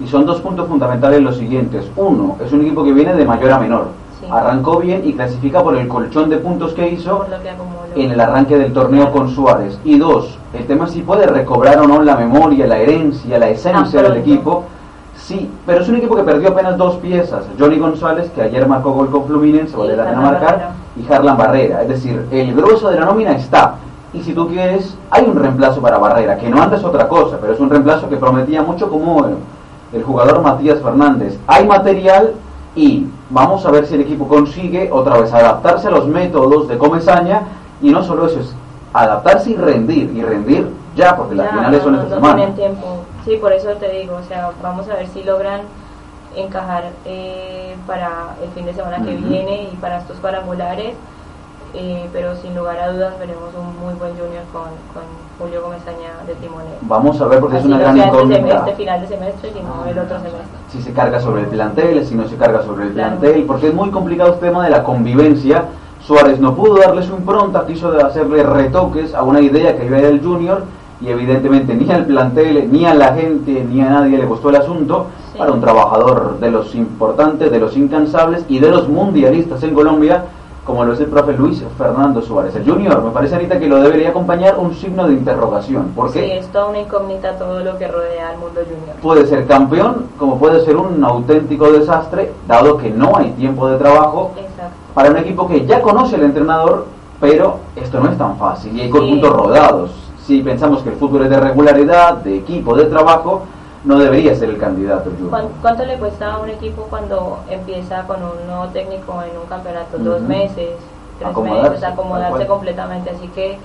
Y son dos puntos fundamentales los siguientes. Uno, es un equipo que viene de mayor a menor. Sí. Arrancó bien y clasifica por el colchón de puntos que hizo que en el arranque del torneo con Suárez. Y dos, el tema es si puede recobrar o no la memoria, la herencia, la esencia del equipo. Sí, pero es un equipo que perdió apenas dos piezas. Johnny González, que ayer marcó gol con Fluminense, Y vale la pena Harlan marcar, y Harlan Barrera. Es decir, el grueso de la nómina está. Y si tú quieres, hay un reemplazo para Barrera, que no antes es otra cosa, pero es un reemplazo que prometía mucho como el, el jugador Matías Fernández. Hay material y vamos a ver si el equipo consigue otra vez adaptarse a los métodos de Comesaña y no solo eso, es adaptarse y rendir, y rendir ya, porque las finales no, son no, esta no semana. Sí por eso te digo o sea vamos a ver si logran encajar eh, para el fin de semana que viene y para estos cuadrangulares eh, pero sin lugar a dudas veremos un muy buen junior con, con Julio Gomezaña de timonel. Vamos a ver porque es una gran este, incógnita. semestre, final de semestre, sino el otro semestre. si se carga sobre el plantel, si no se carga sobre el Claro. plantel, porque es muy complicado el tema de la convivencia. Suárez no pudo darle su impronta, quiso hacerle retoques a una idea que iba del Junior y evidentemente ni al plantel, ni a la gente, ni a nadie le gustó el asunto Sí. para un trabajador de los importantes, de los incansables y de los mundialistas en Colombia, como lo es el profe Luis Fernando Suárez. El Junior, me parece ahorita que lo debería acompañar un signo de interrogación, porque Sí, es toda una incógnita todo lo que rodea al mundo junior. puede ser campeón como puede ser un auténtico desastre, dado que no hay tiempo de trabajo Exacto. para un equipo que ya conoce el entrenador, pero esto no es tan fácil y hay Sí. conjuntos rodados. Si pensamos que el fútbol es de regularidad, de equipo, de trabajo, no debería ser el candidato. el Junior. ¿Cuán- ¿Cuánto le cuesta a un equipo cuando empieza con un nuevo técnico en un campeonato? Dos meses, tres Acomodarse, meses, acomodarse completamente. Así que,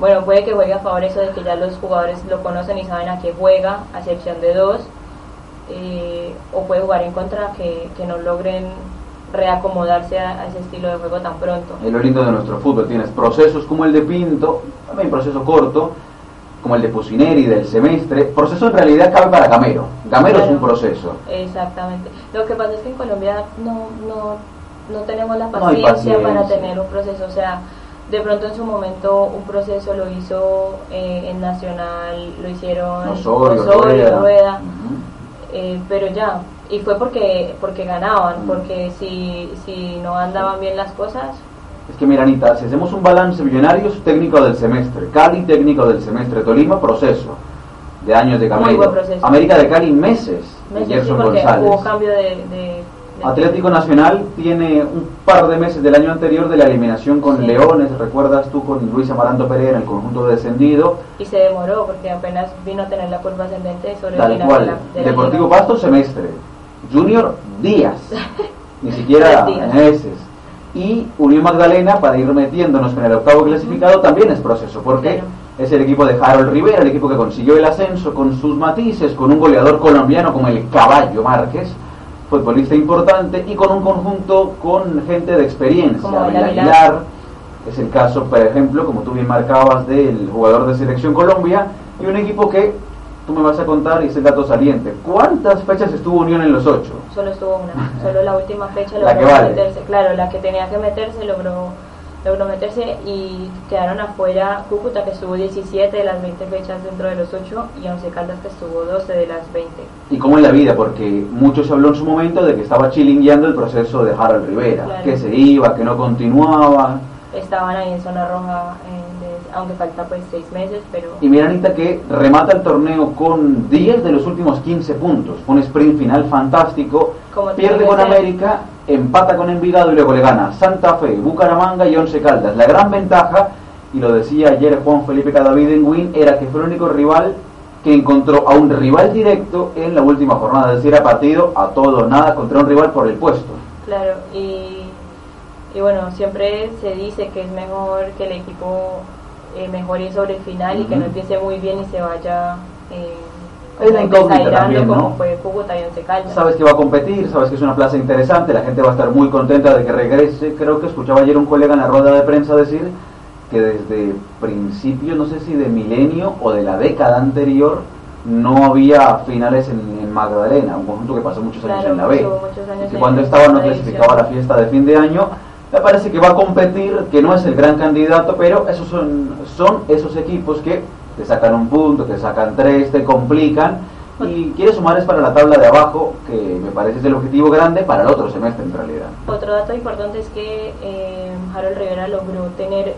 bueno, puede que juegue a favor eso de que ya los jugadores lo conocen y saben a qué juega, a excepción de dos. eh, o puede jugar en contra que, que no logren reacomodarse a, a ese estilo de juego tan pronto. Es lo lindo de nuestro fútbol. Tienes procesos como el de Pinto, también proceso corto, como el de Pusineri del semestre. Proceso en realidad cabe para Gamero. Gamero es un proceso. Exactamente. Lo que pasa es que en Colombia no, no, no tenemos la No paciencia, para tener un proceso. O sea, de pronto en su momento un proceso lo hizo eh, en Nacional, lo hicieron Osorio, Osorio, Rueda. Eh, pero ya. Y fue porque porque ganaban, Mm. porque si, si no andaban bien las cosas, Es que mira, Anita, si hacemos un balance, Millonarios, técnico del semestre, Cali, técnico del semestre, Tolima, proceso de años de proceso. América de Cali, meses, de meses Gerson González. hubo cambio de... de- de- Atlético Nacional tiene un par de meses del año anterior de la eliminación con Sí. Leones, recuerdas tú con Luis Amaranto Pereira, el conjunto descendido, y se demoró porque apenas vino a tener la curva ascendente sobre el tal cual. de la, de la Deportivo liga. Pasto, semestre. Junior, días. Ni siquiera meses. Y Unión Magdalena, para ir metiéndonos con el octavo clasificado, también es proceso, porque Claro. es el equipo de Harold Rivera, el equipo que consiguió el ascenso con sus matices, con un goleador colombiano como el Caballo Márquez, futbolista importante, y con un conjunto con gente de experiencia. Como Aguilar. Aguilar, es el caso, por ejemplo, como tú bien marcabas, del jugador de Selección Colombia, y un equipo que tú me vas a contar, y es el dato saliente. ¿Cuántas fechas estuvo Unión en los ocho? Solo estuvo una, solo la última fecha La logró que vale. meterse, claro, la que tenía que meterse logró, logró meterse y quedaron afuera Cúcuta que estuvo 17 de las 20 fechas dentro de los 8 y Once Caldas que estuvo 12 de las 20. Y cómo en la vida, porque mucho se habló en su momento de que estaba chilingueando el proceso de Harold Rivera, Claro. que se iba, que no continuaba. Estaban ahí en zona roja, eh, aunque falta pues 6 meses, pero Y mira, Anita, que remata el torneo con 10 de los últimos 15 puntos. Fue un sprint final fantástico. Como Pierde con ser. América, empata con Envigado y luego le gana Santa Fe, Bucaramanga y Once Caldas. La gran ventaja, y lo decía ayer Juan Felipe Cadavid en Win, era que fue el único rival que encontró a un rival directo en la última jornada. Es decir, era partido a todo nada contra un rival por el puesto. claro, y, y bueno, siempre se dice que es mejor que el equipo eh, mejore sobre el final y que Ujú. no empiece muy bien y se vaya... Eh, Es incógnita desairando también, ¿no? como fue Cúcuta y Once Caldas. Sabes que va a competir, sabes que es una plaza interesante, la gente va a estar muy contenta de que regrese. Creo que escuchaba ayer un colega en la rueda de prensa decir que desde principios, no sé si de milenio o de la década anterior, no había finales en, en Magdalena, un conjunto que pasó muchos años Claro, en la B. pasó muchos años Y que cuando estaba no clasificaba la fiesta de fin de año. Me parece que va a competir, que no es el gran candidato, pero esos son, son esos equipos que te sacan un punto, te sacan tres, te complican. Y quiere sumar es para la tabla de abajo, que me parece es el objetivo grande para el otro semestre en realidad. Otro dato importante es que eh, Harold Rivera logró tener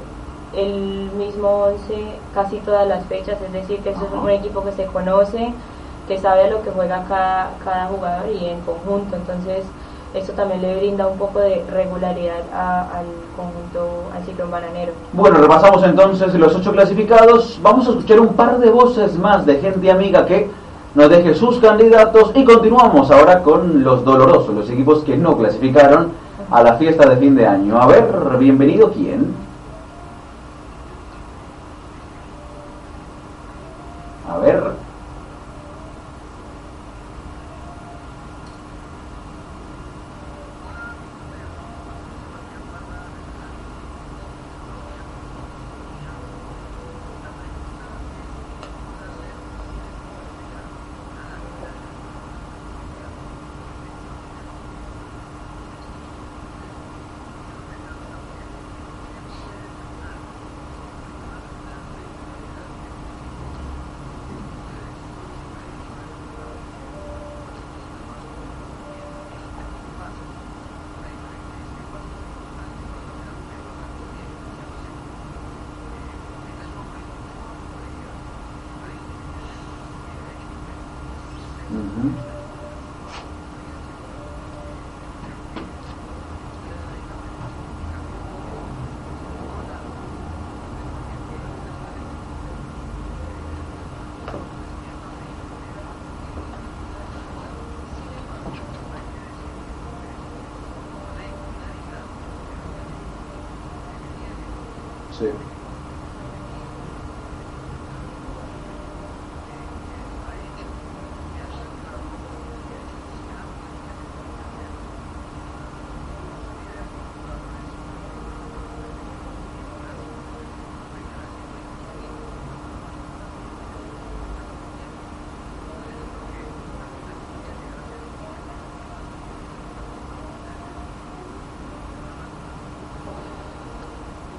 el mismo 11 casi todas las fechas, es decir, que eso es un equipo que se conoce, que sabe a lo que juega cada, cada jugador y en conjunto, entonces eso también le brinda un poco de regularidad a- al conjunto, al ciclón bananero. Bueno, repasamos entonces los ocho clasificados. Vamos a escuchar un par de voces más de gente amiga que nos deje sus candidatos y continuamos ahora con los dolorosos, los equipos que no clasificaron a la fiesta de fin de año. A ver, bienvenido quién.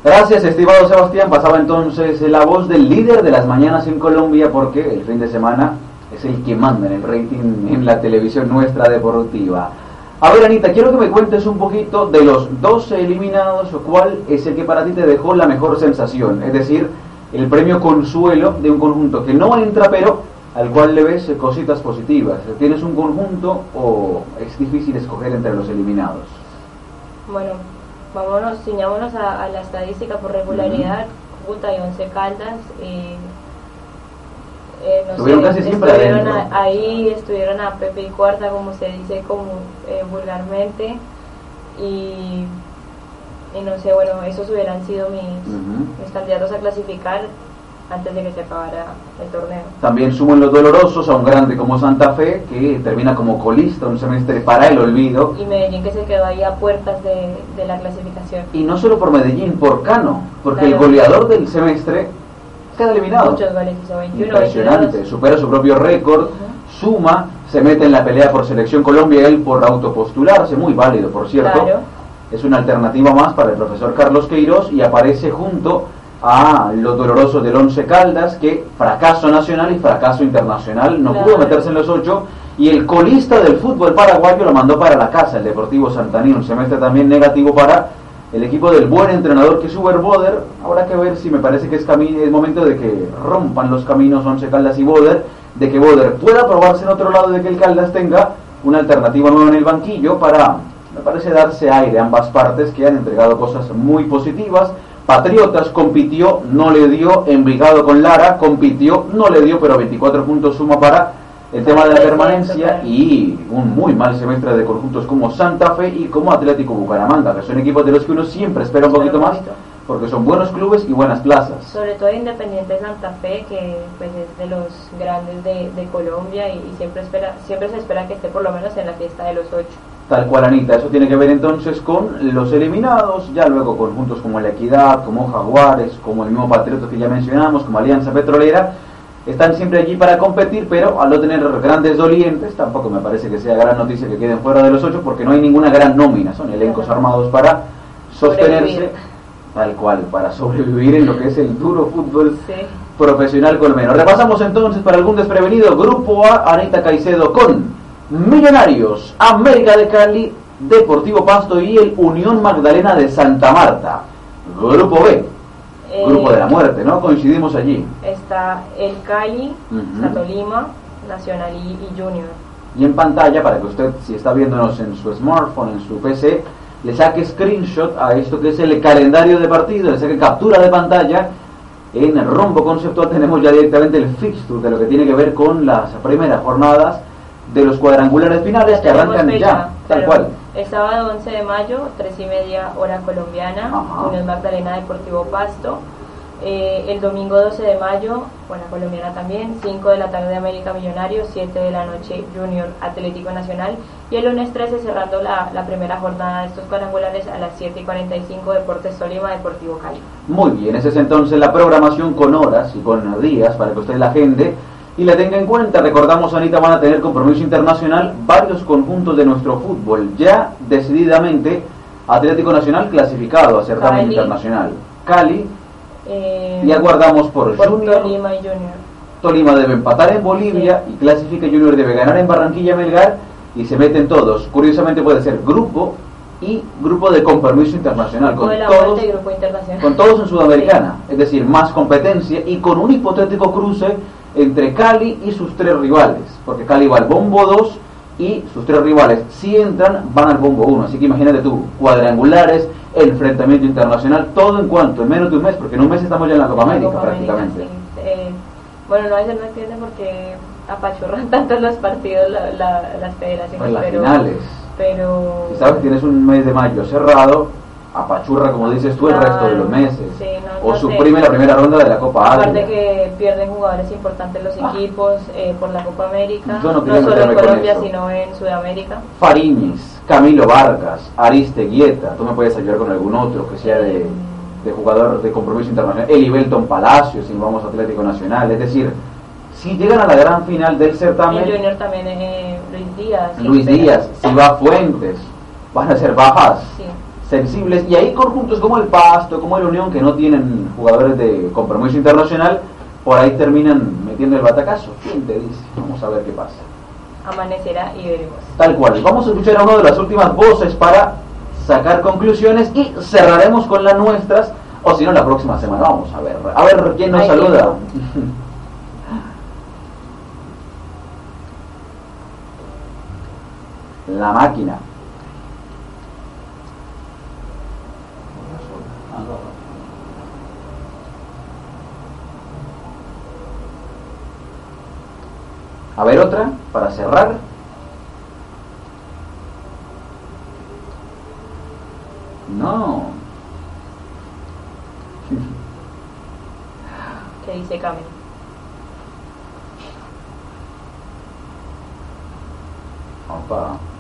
Gracias, estimado Sebastián. Pasaba entonces la voz del líder de las mañanas en Colombia porque el fin de semana es el que manda en el rating en la televisión nuestra deportiva. A ver, Anita, quiero que me cuentes un poquito de los 12 eliminados, cuál es el que para ti te dejó la mejor sensación, es decir, el premio consuelo de un conjunto que no entra, pero al cual le ves cositas positivas. ¿Tienes un conjunto o es difícil escoger entre los eliminados? Bueno, vámonos, ciñámonos a, la estadística por regularidad, Cúcuta y Once Caldas. Eh, eh, estuvieron casi siempre estuvieron ahí, estuvieron a Pepe y Cuarta, como se dice como eh, vulgarmente, y, y, no sé, bueno, esos hubieran sido mis, mis candidatos a clasificar antes de que se acabara el torneo. También suman los dolorosos a un grande como Santa Fe, que termina como colista un semestre para el olvido. Y Medellín que se quedó ahí a puertas de, de la clasificación. Y no solo por Medellín, por Cano, porque el goleador del semestre queda eliminado. Muchos goles, hizo 21, Impresionante, supera su propio récord, suma, se mete en la pelea por Selección Colombia, él por autopostularse, muy válido por cierto. Claro. Es una alternativa más para el profesor Carlos Queiroz y aparece junto a los dolorosos del Once Caldas, que fracaso nacional y fracaso internacional, no pudo meterse en los ocho, y el colista del fútbol paraguayo lo mandó para la casa, el Deportivo Santanino, un semestre también negativo para el equipo del buen entrenador que es Uber Boder. Habrá que ver si me parece que es, es momento de que rompan los caminos Once Caldas y Boder, de que Boder pueda probarse en otro lado, de que el Caldas tenga una alternativa nueva en el banquillo para, me parece, darse aire a ambas partes que han entregado cosas muy positivas. Patriotas compitió, no le dio, Envigado con Lara compitió, no le dio, pero 24 puntos suma para el tema de la permanencia y un muy mal semestre de conjuntos como Santa Fe y como Atlético Bucaramanga, que son equipos de los que uno siempre espera un poquito más porque son buenos clubes y buenas plazas. Sobre todo Independiente Santa Fe, que pues es de los grandes de, Colombia y, siempre espera siempre se espera que esté por lo menos en la fiesta de los ocho. Tal cual, Anita. Eso tiene que ver entonces con los eliminados, ya luego conjuntos como la Equidad, como Jaguares, como el mismo Patriotas que ya mencionamos, como Alianza Petrolera. Están siempre allí para competir, pero al no tener grandes dolientes, tampoco me parece que sea gran noticia que queden fuera de los ocho, porque no hay ninguna gran nómina. Son elencos armados para sostenerse, tal cual, para sobrevivir en lo que es el duro fútbol profesional colombiano. Repasamos entonces para algún desprevenido, Grupo A, Anita Caicedo con Millonarios, América de Cali, Deportivo Pasto y el Unión Magdalena de Santa Marta. Grupo B, Grupo de la Muerte, ¿no? Coincidimos allí. Está el Cali, Satolima, Nacional y, Junior. Y en pantalla, para que usted, si está viéndonos en su smartphone, en su PC, le saque screenshot a esto que es el calendario de partido, le saque captura de pantalla. En el rombo conceptual tenemos ya directamente el fixture de lo que tiene que ver con las primeras jornadas de los cuadrangulares finales que arrancan ya, tal cual. El sábado 11 de mayo, 3 y media hora colombiana, Unión Magdalena Deportivo Pasto. Eh, el domingo 12 de mayo, buena colombiana también, 5 de la tarde América Millonarios, 7 de la noche Junior Atlético Nacional y el lunes 13 cerrando la, la, primera jornada de estos cuadrangulares a las 7 y 45 Deportes Tolima Deportivo Cali. Muy bien, esa es entonces la programación con horas y con días para que usted la agende y la tenga en cuenta. Recordamos, Anita, van a tener compromiso internacional varios conjuntos de nuestro fútbol. Ya decididamente, Atlético Nacional clasificado a certamen internacional. Cali. Eh, y aguardamos por, Junior. Tolima y Junior. Tolima debe empatar en Bolivia y clasifica Junior debe ganar en Barranquilla Melgar y se meten todos. Curiosamente puede ser grupo y grupo de compromiso internacional con todos, internacional. con todos en Sudamericana, es decir, más competencia y con un hipotético cruce entre Cali y sus tres rivales, porque Cali va al bombo 2 y sus tres rivales, si entran, van al bombo 1. Así que imagínate tú, cuadrangulares, enfrentamiento internacional, todo en cuanto, en menos de un mes, porque en un mes estamos ya en la Copa América prácticamente. Eh, bueno, no, a veces no entiende porque apachurran tanto los partidos las federaciones. Pues las finales. Pero... sabes, tienes un mes de mayo cerrado, apachurra, como dices tú, el resto de los meses. o No suprime la primera ronda de la Copa Aparte Águila. que pierden jugadores importantes los equipos eh, por la Copa América, Yo no solo en Colombia, sino en Sudamérica. Fariñez, Camilo Vargas, Ariste Guieta, tú me puedes ayudar con algún otro que sea de, de jugador de compromiso internacional, Eli Belton Palacios, si vamos a Atlético Nacional, es decir, si llegan a la gran final del El certamen, Junior también es Luis Díaz. Luis. Díaz, si va Fuentes, van a ser bajas Sí. Sensibles y hay conjuntos como el Pasto, como el Unión que no tienen jugadores de compromiso internacional, por ahí terminan metiendo el batacazo. ¿Quién te dice? Vamos a ver qué pasa. Amanecerá y veremos. Tal cual. Vamos a escuchar a una de las últimas voces para sacar conclusiones y cerraremos con las nuestras, o si no, la próxima semana. Vamos a ver. A ver quién nos Ay, saluda. La máquina. A ver otra, para cerrar. No. Que dice Cami. Opa.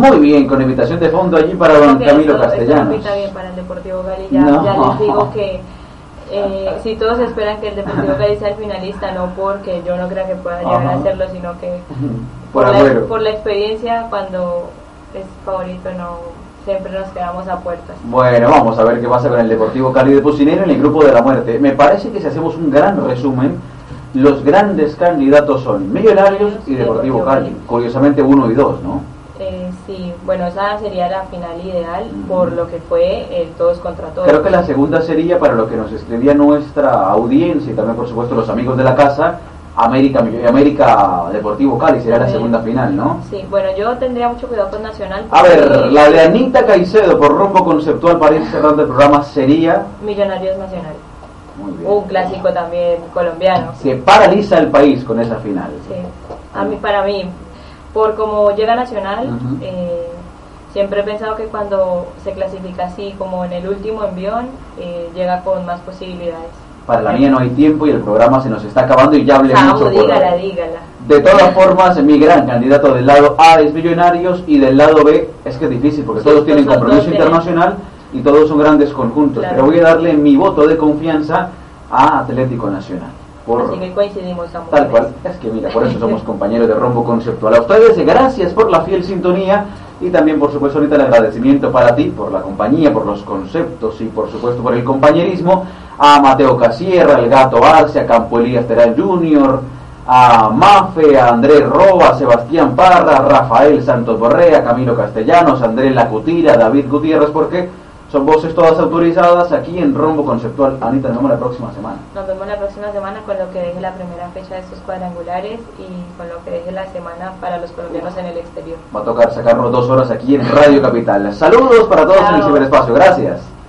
Muy bien, con invitación de fondo allí para don Camilo esto- esto no Castellanos. bien para el Deportivo Cali. Ya, No. ya les digo que eh, si todos esperan que el Deportivo Cali sea el finalista, no porque yo no creo que pueda llegar Ajá. a hacerlo, sino que Por la, agüero. por la experiencia cuando es favorito no siempre nos quedamos a puertas. Bueno, vamos a ver qué pasa con el Deportivo Cali de Pucinero en el grupo de la muerte. Me parece que si hacemos un gran resumen, los grandes candidatos son Millonarios y Deportivo. Cali. Curiosamente uno y dos, ¿no? Eh, bueno, esa sería la final ideal por lo que fue el todos contra todos. Creo que la segunda sería para lo que nos escribía nuestra audiencia y también por supuesto los amigos de la casa, América, América Deportivo Cali sería la segunda final, ¿no? Sí, bueno, yo tendría mucho cuidado con Nacional. A ver, la de Anita Caicedo por rumbo conceptual para ir cerrando el programa sería... Millonarios Nacional. Muy bien. Un clásico también colombiano. Se paraliza el país con esa final. Sí, a mí, para mí, por como llega Nacional, Ujú. eh, siempre he pensado que cuando se clasifica así, como en el último envión, eh, llega con más posibilidades. Para la mía no hay tiempo y el programa se nos está acabando y ya hablé Vamos, mucho por dígala, hoy. dígala. De todas formas, mi gran candidato del lado A es Millonarios y del lado B es que es difícil porque Sí, todos tienen compromiso internacional y todos son grandes conjuntos. Claro. Pero voy a darle mi voto de confianza a Atlético Nacional. Por Así que coincidimos, amores. Tal cual, es que mira, por eso somos compañeros de Rombo Conceptual. A ustedes, gracias por la fiel sintonía y también, por supuesto, ahorita el agradecimiento para ti, por la compañía, por los conceptos y, por supuesto, por el compañerismo. A Mateo Casierra, el Gato Arce, a Campo Elías Terán Jr., a Mafe, a Andrés Roba, a Sebastián Parra, a Rafael Santos Borrea, Camilo Castellanos, a Andrés Lacutira, a David Gutiérrez, porque son voces todas autorizadas aquí en Rombo Conceptual. Anita, nos vemos la próxima semana. Nos vemos la próxima semana con lo que deje la primera fecha de estos cuadrangulares y con lo que deje la semana para los colombianos en el exterior. Va a tocar sacarnos dos horas aquí en Radio Capital. Saludos para todos en el Chao. ciberespacio. Gracias.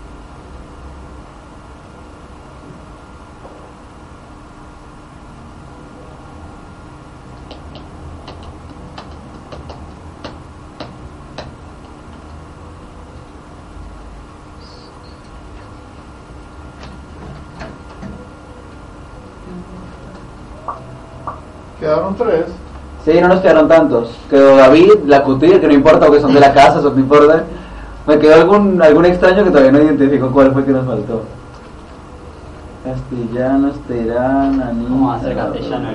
Quedaron tres. Sí, no nos quedaron tantos. Quedó David, la Cutir, que no importa porque son de la casa, eso no importa. Me quedó algún, algún extraño que todavía no identifico cuál fue que nos faltó. Castellanos, Terán, Aní. ¿Cómo va a ser castellano?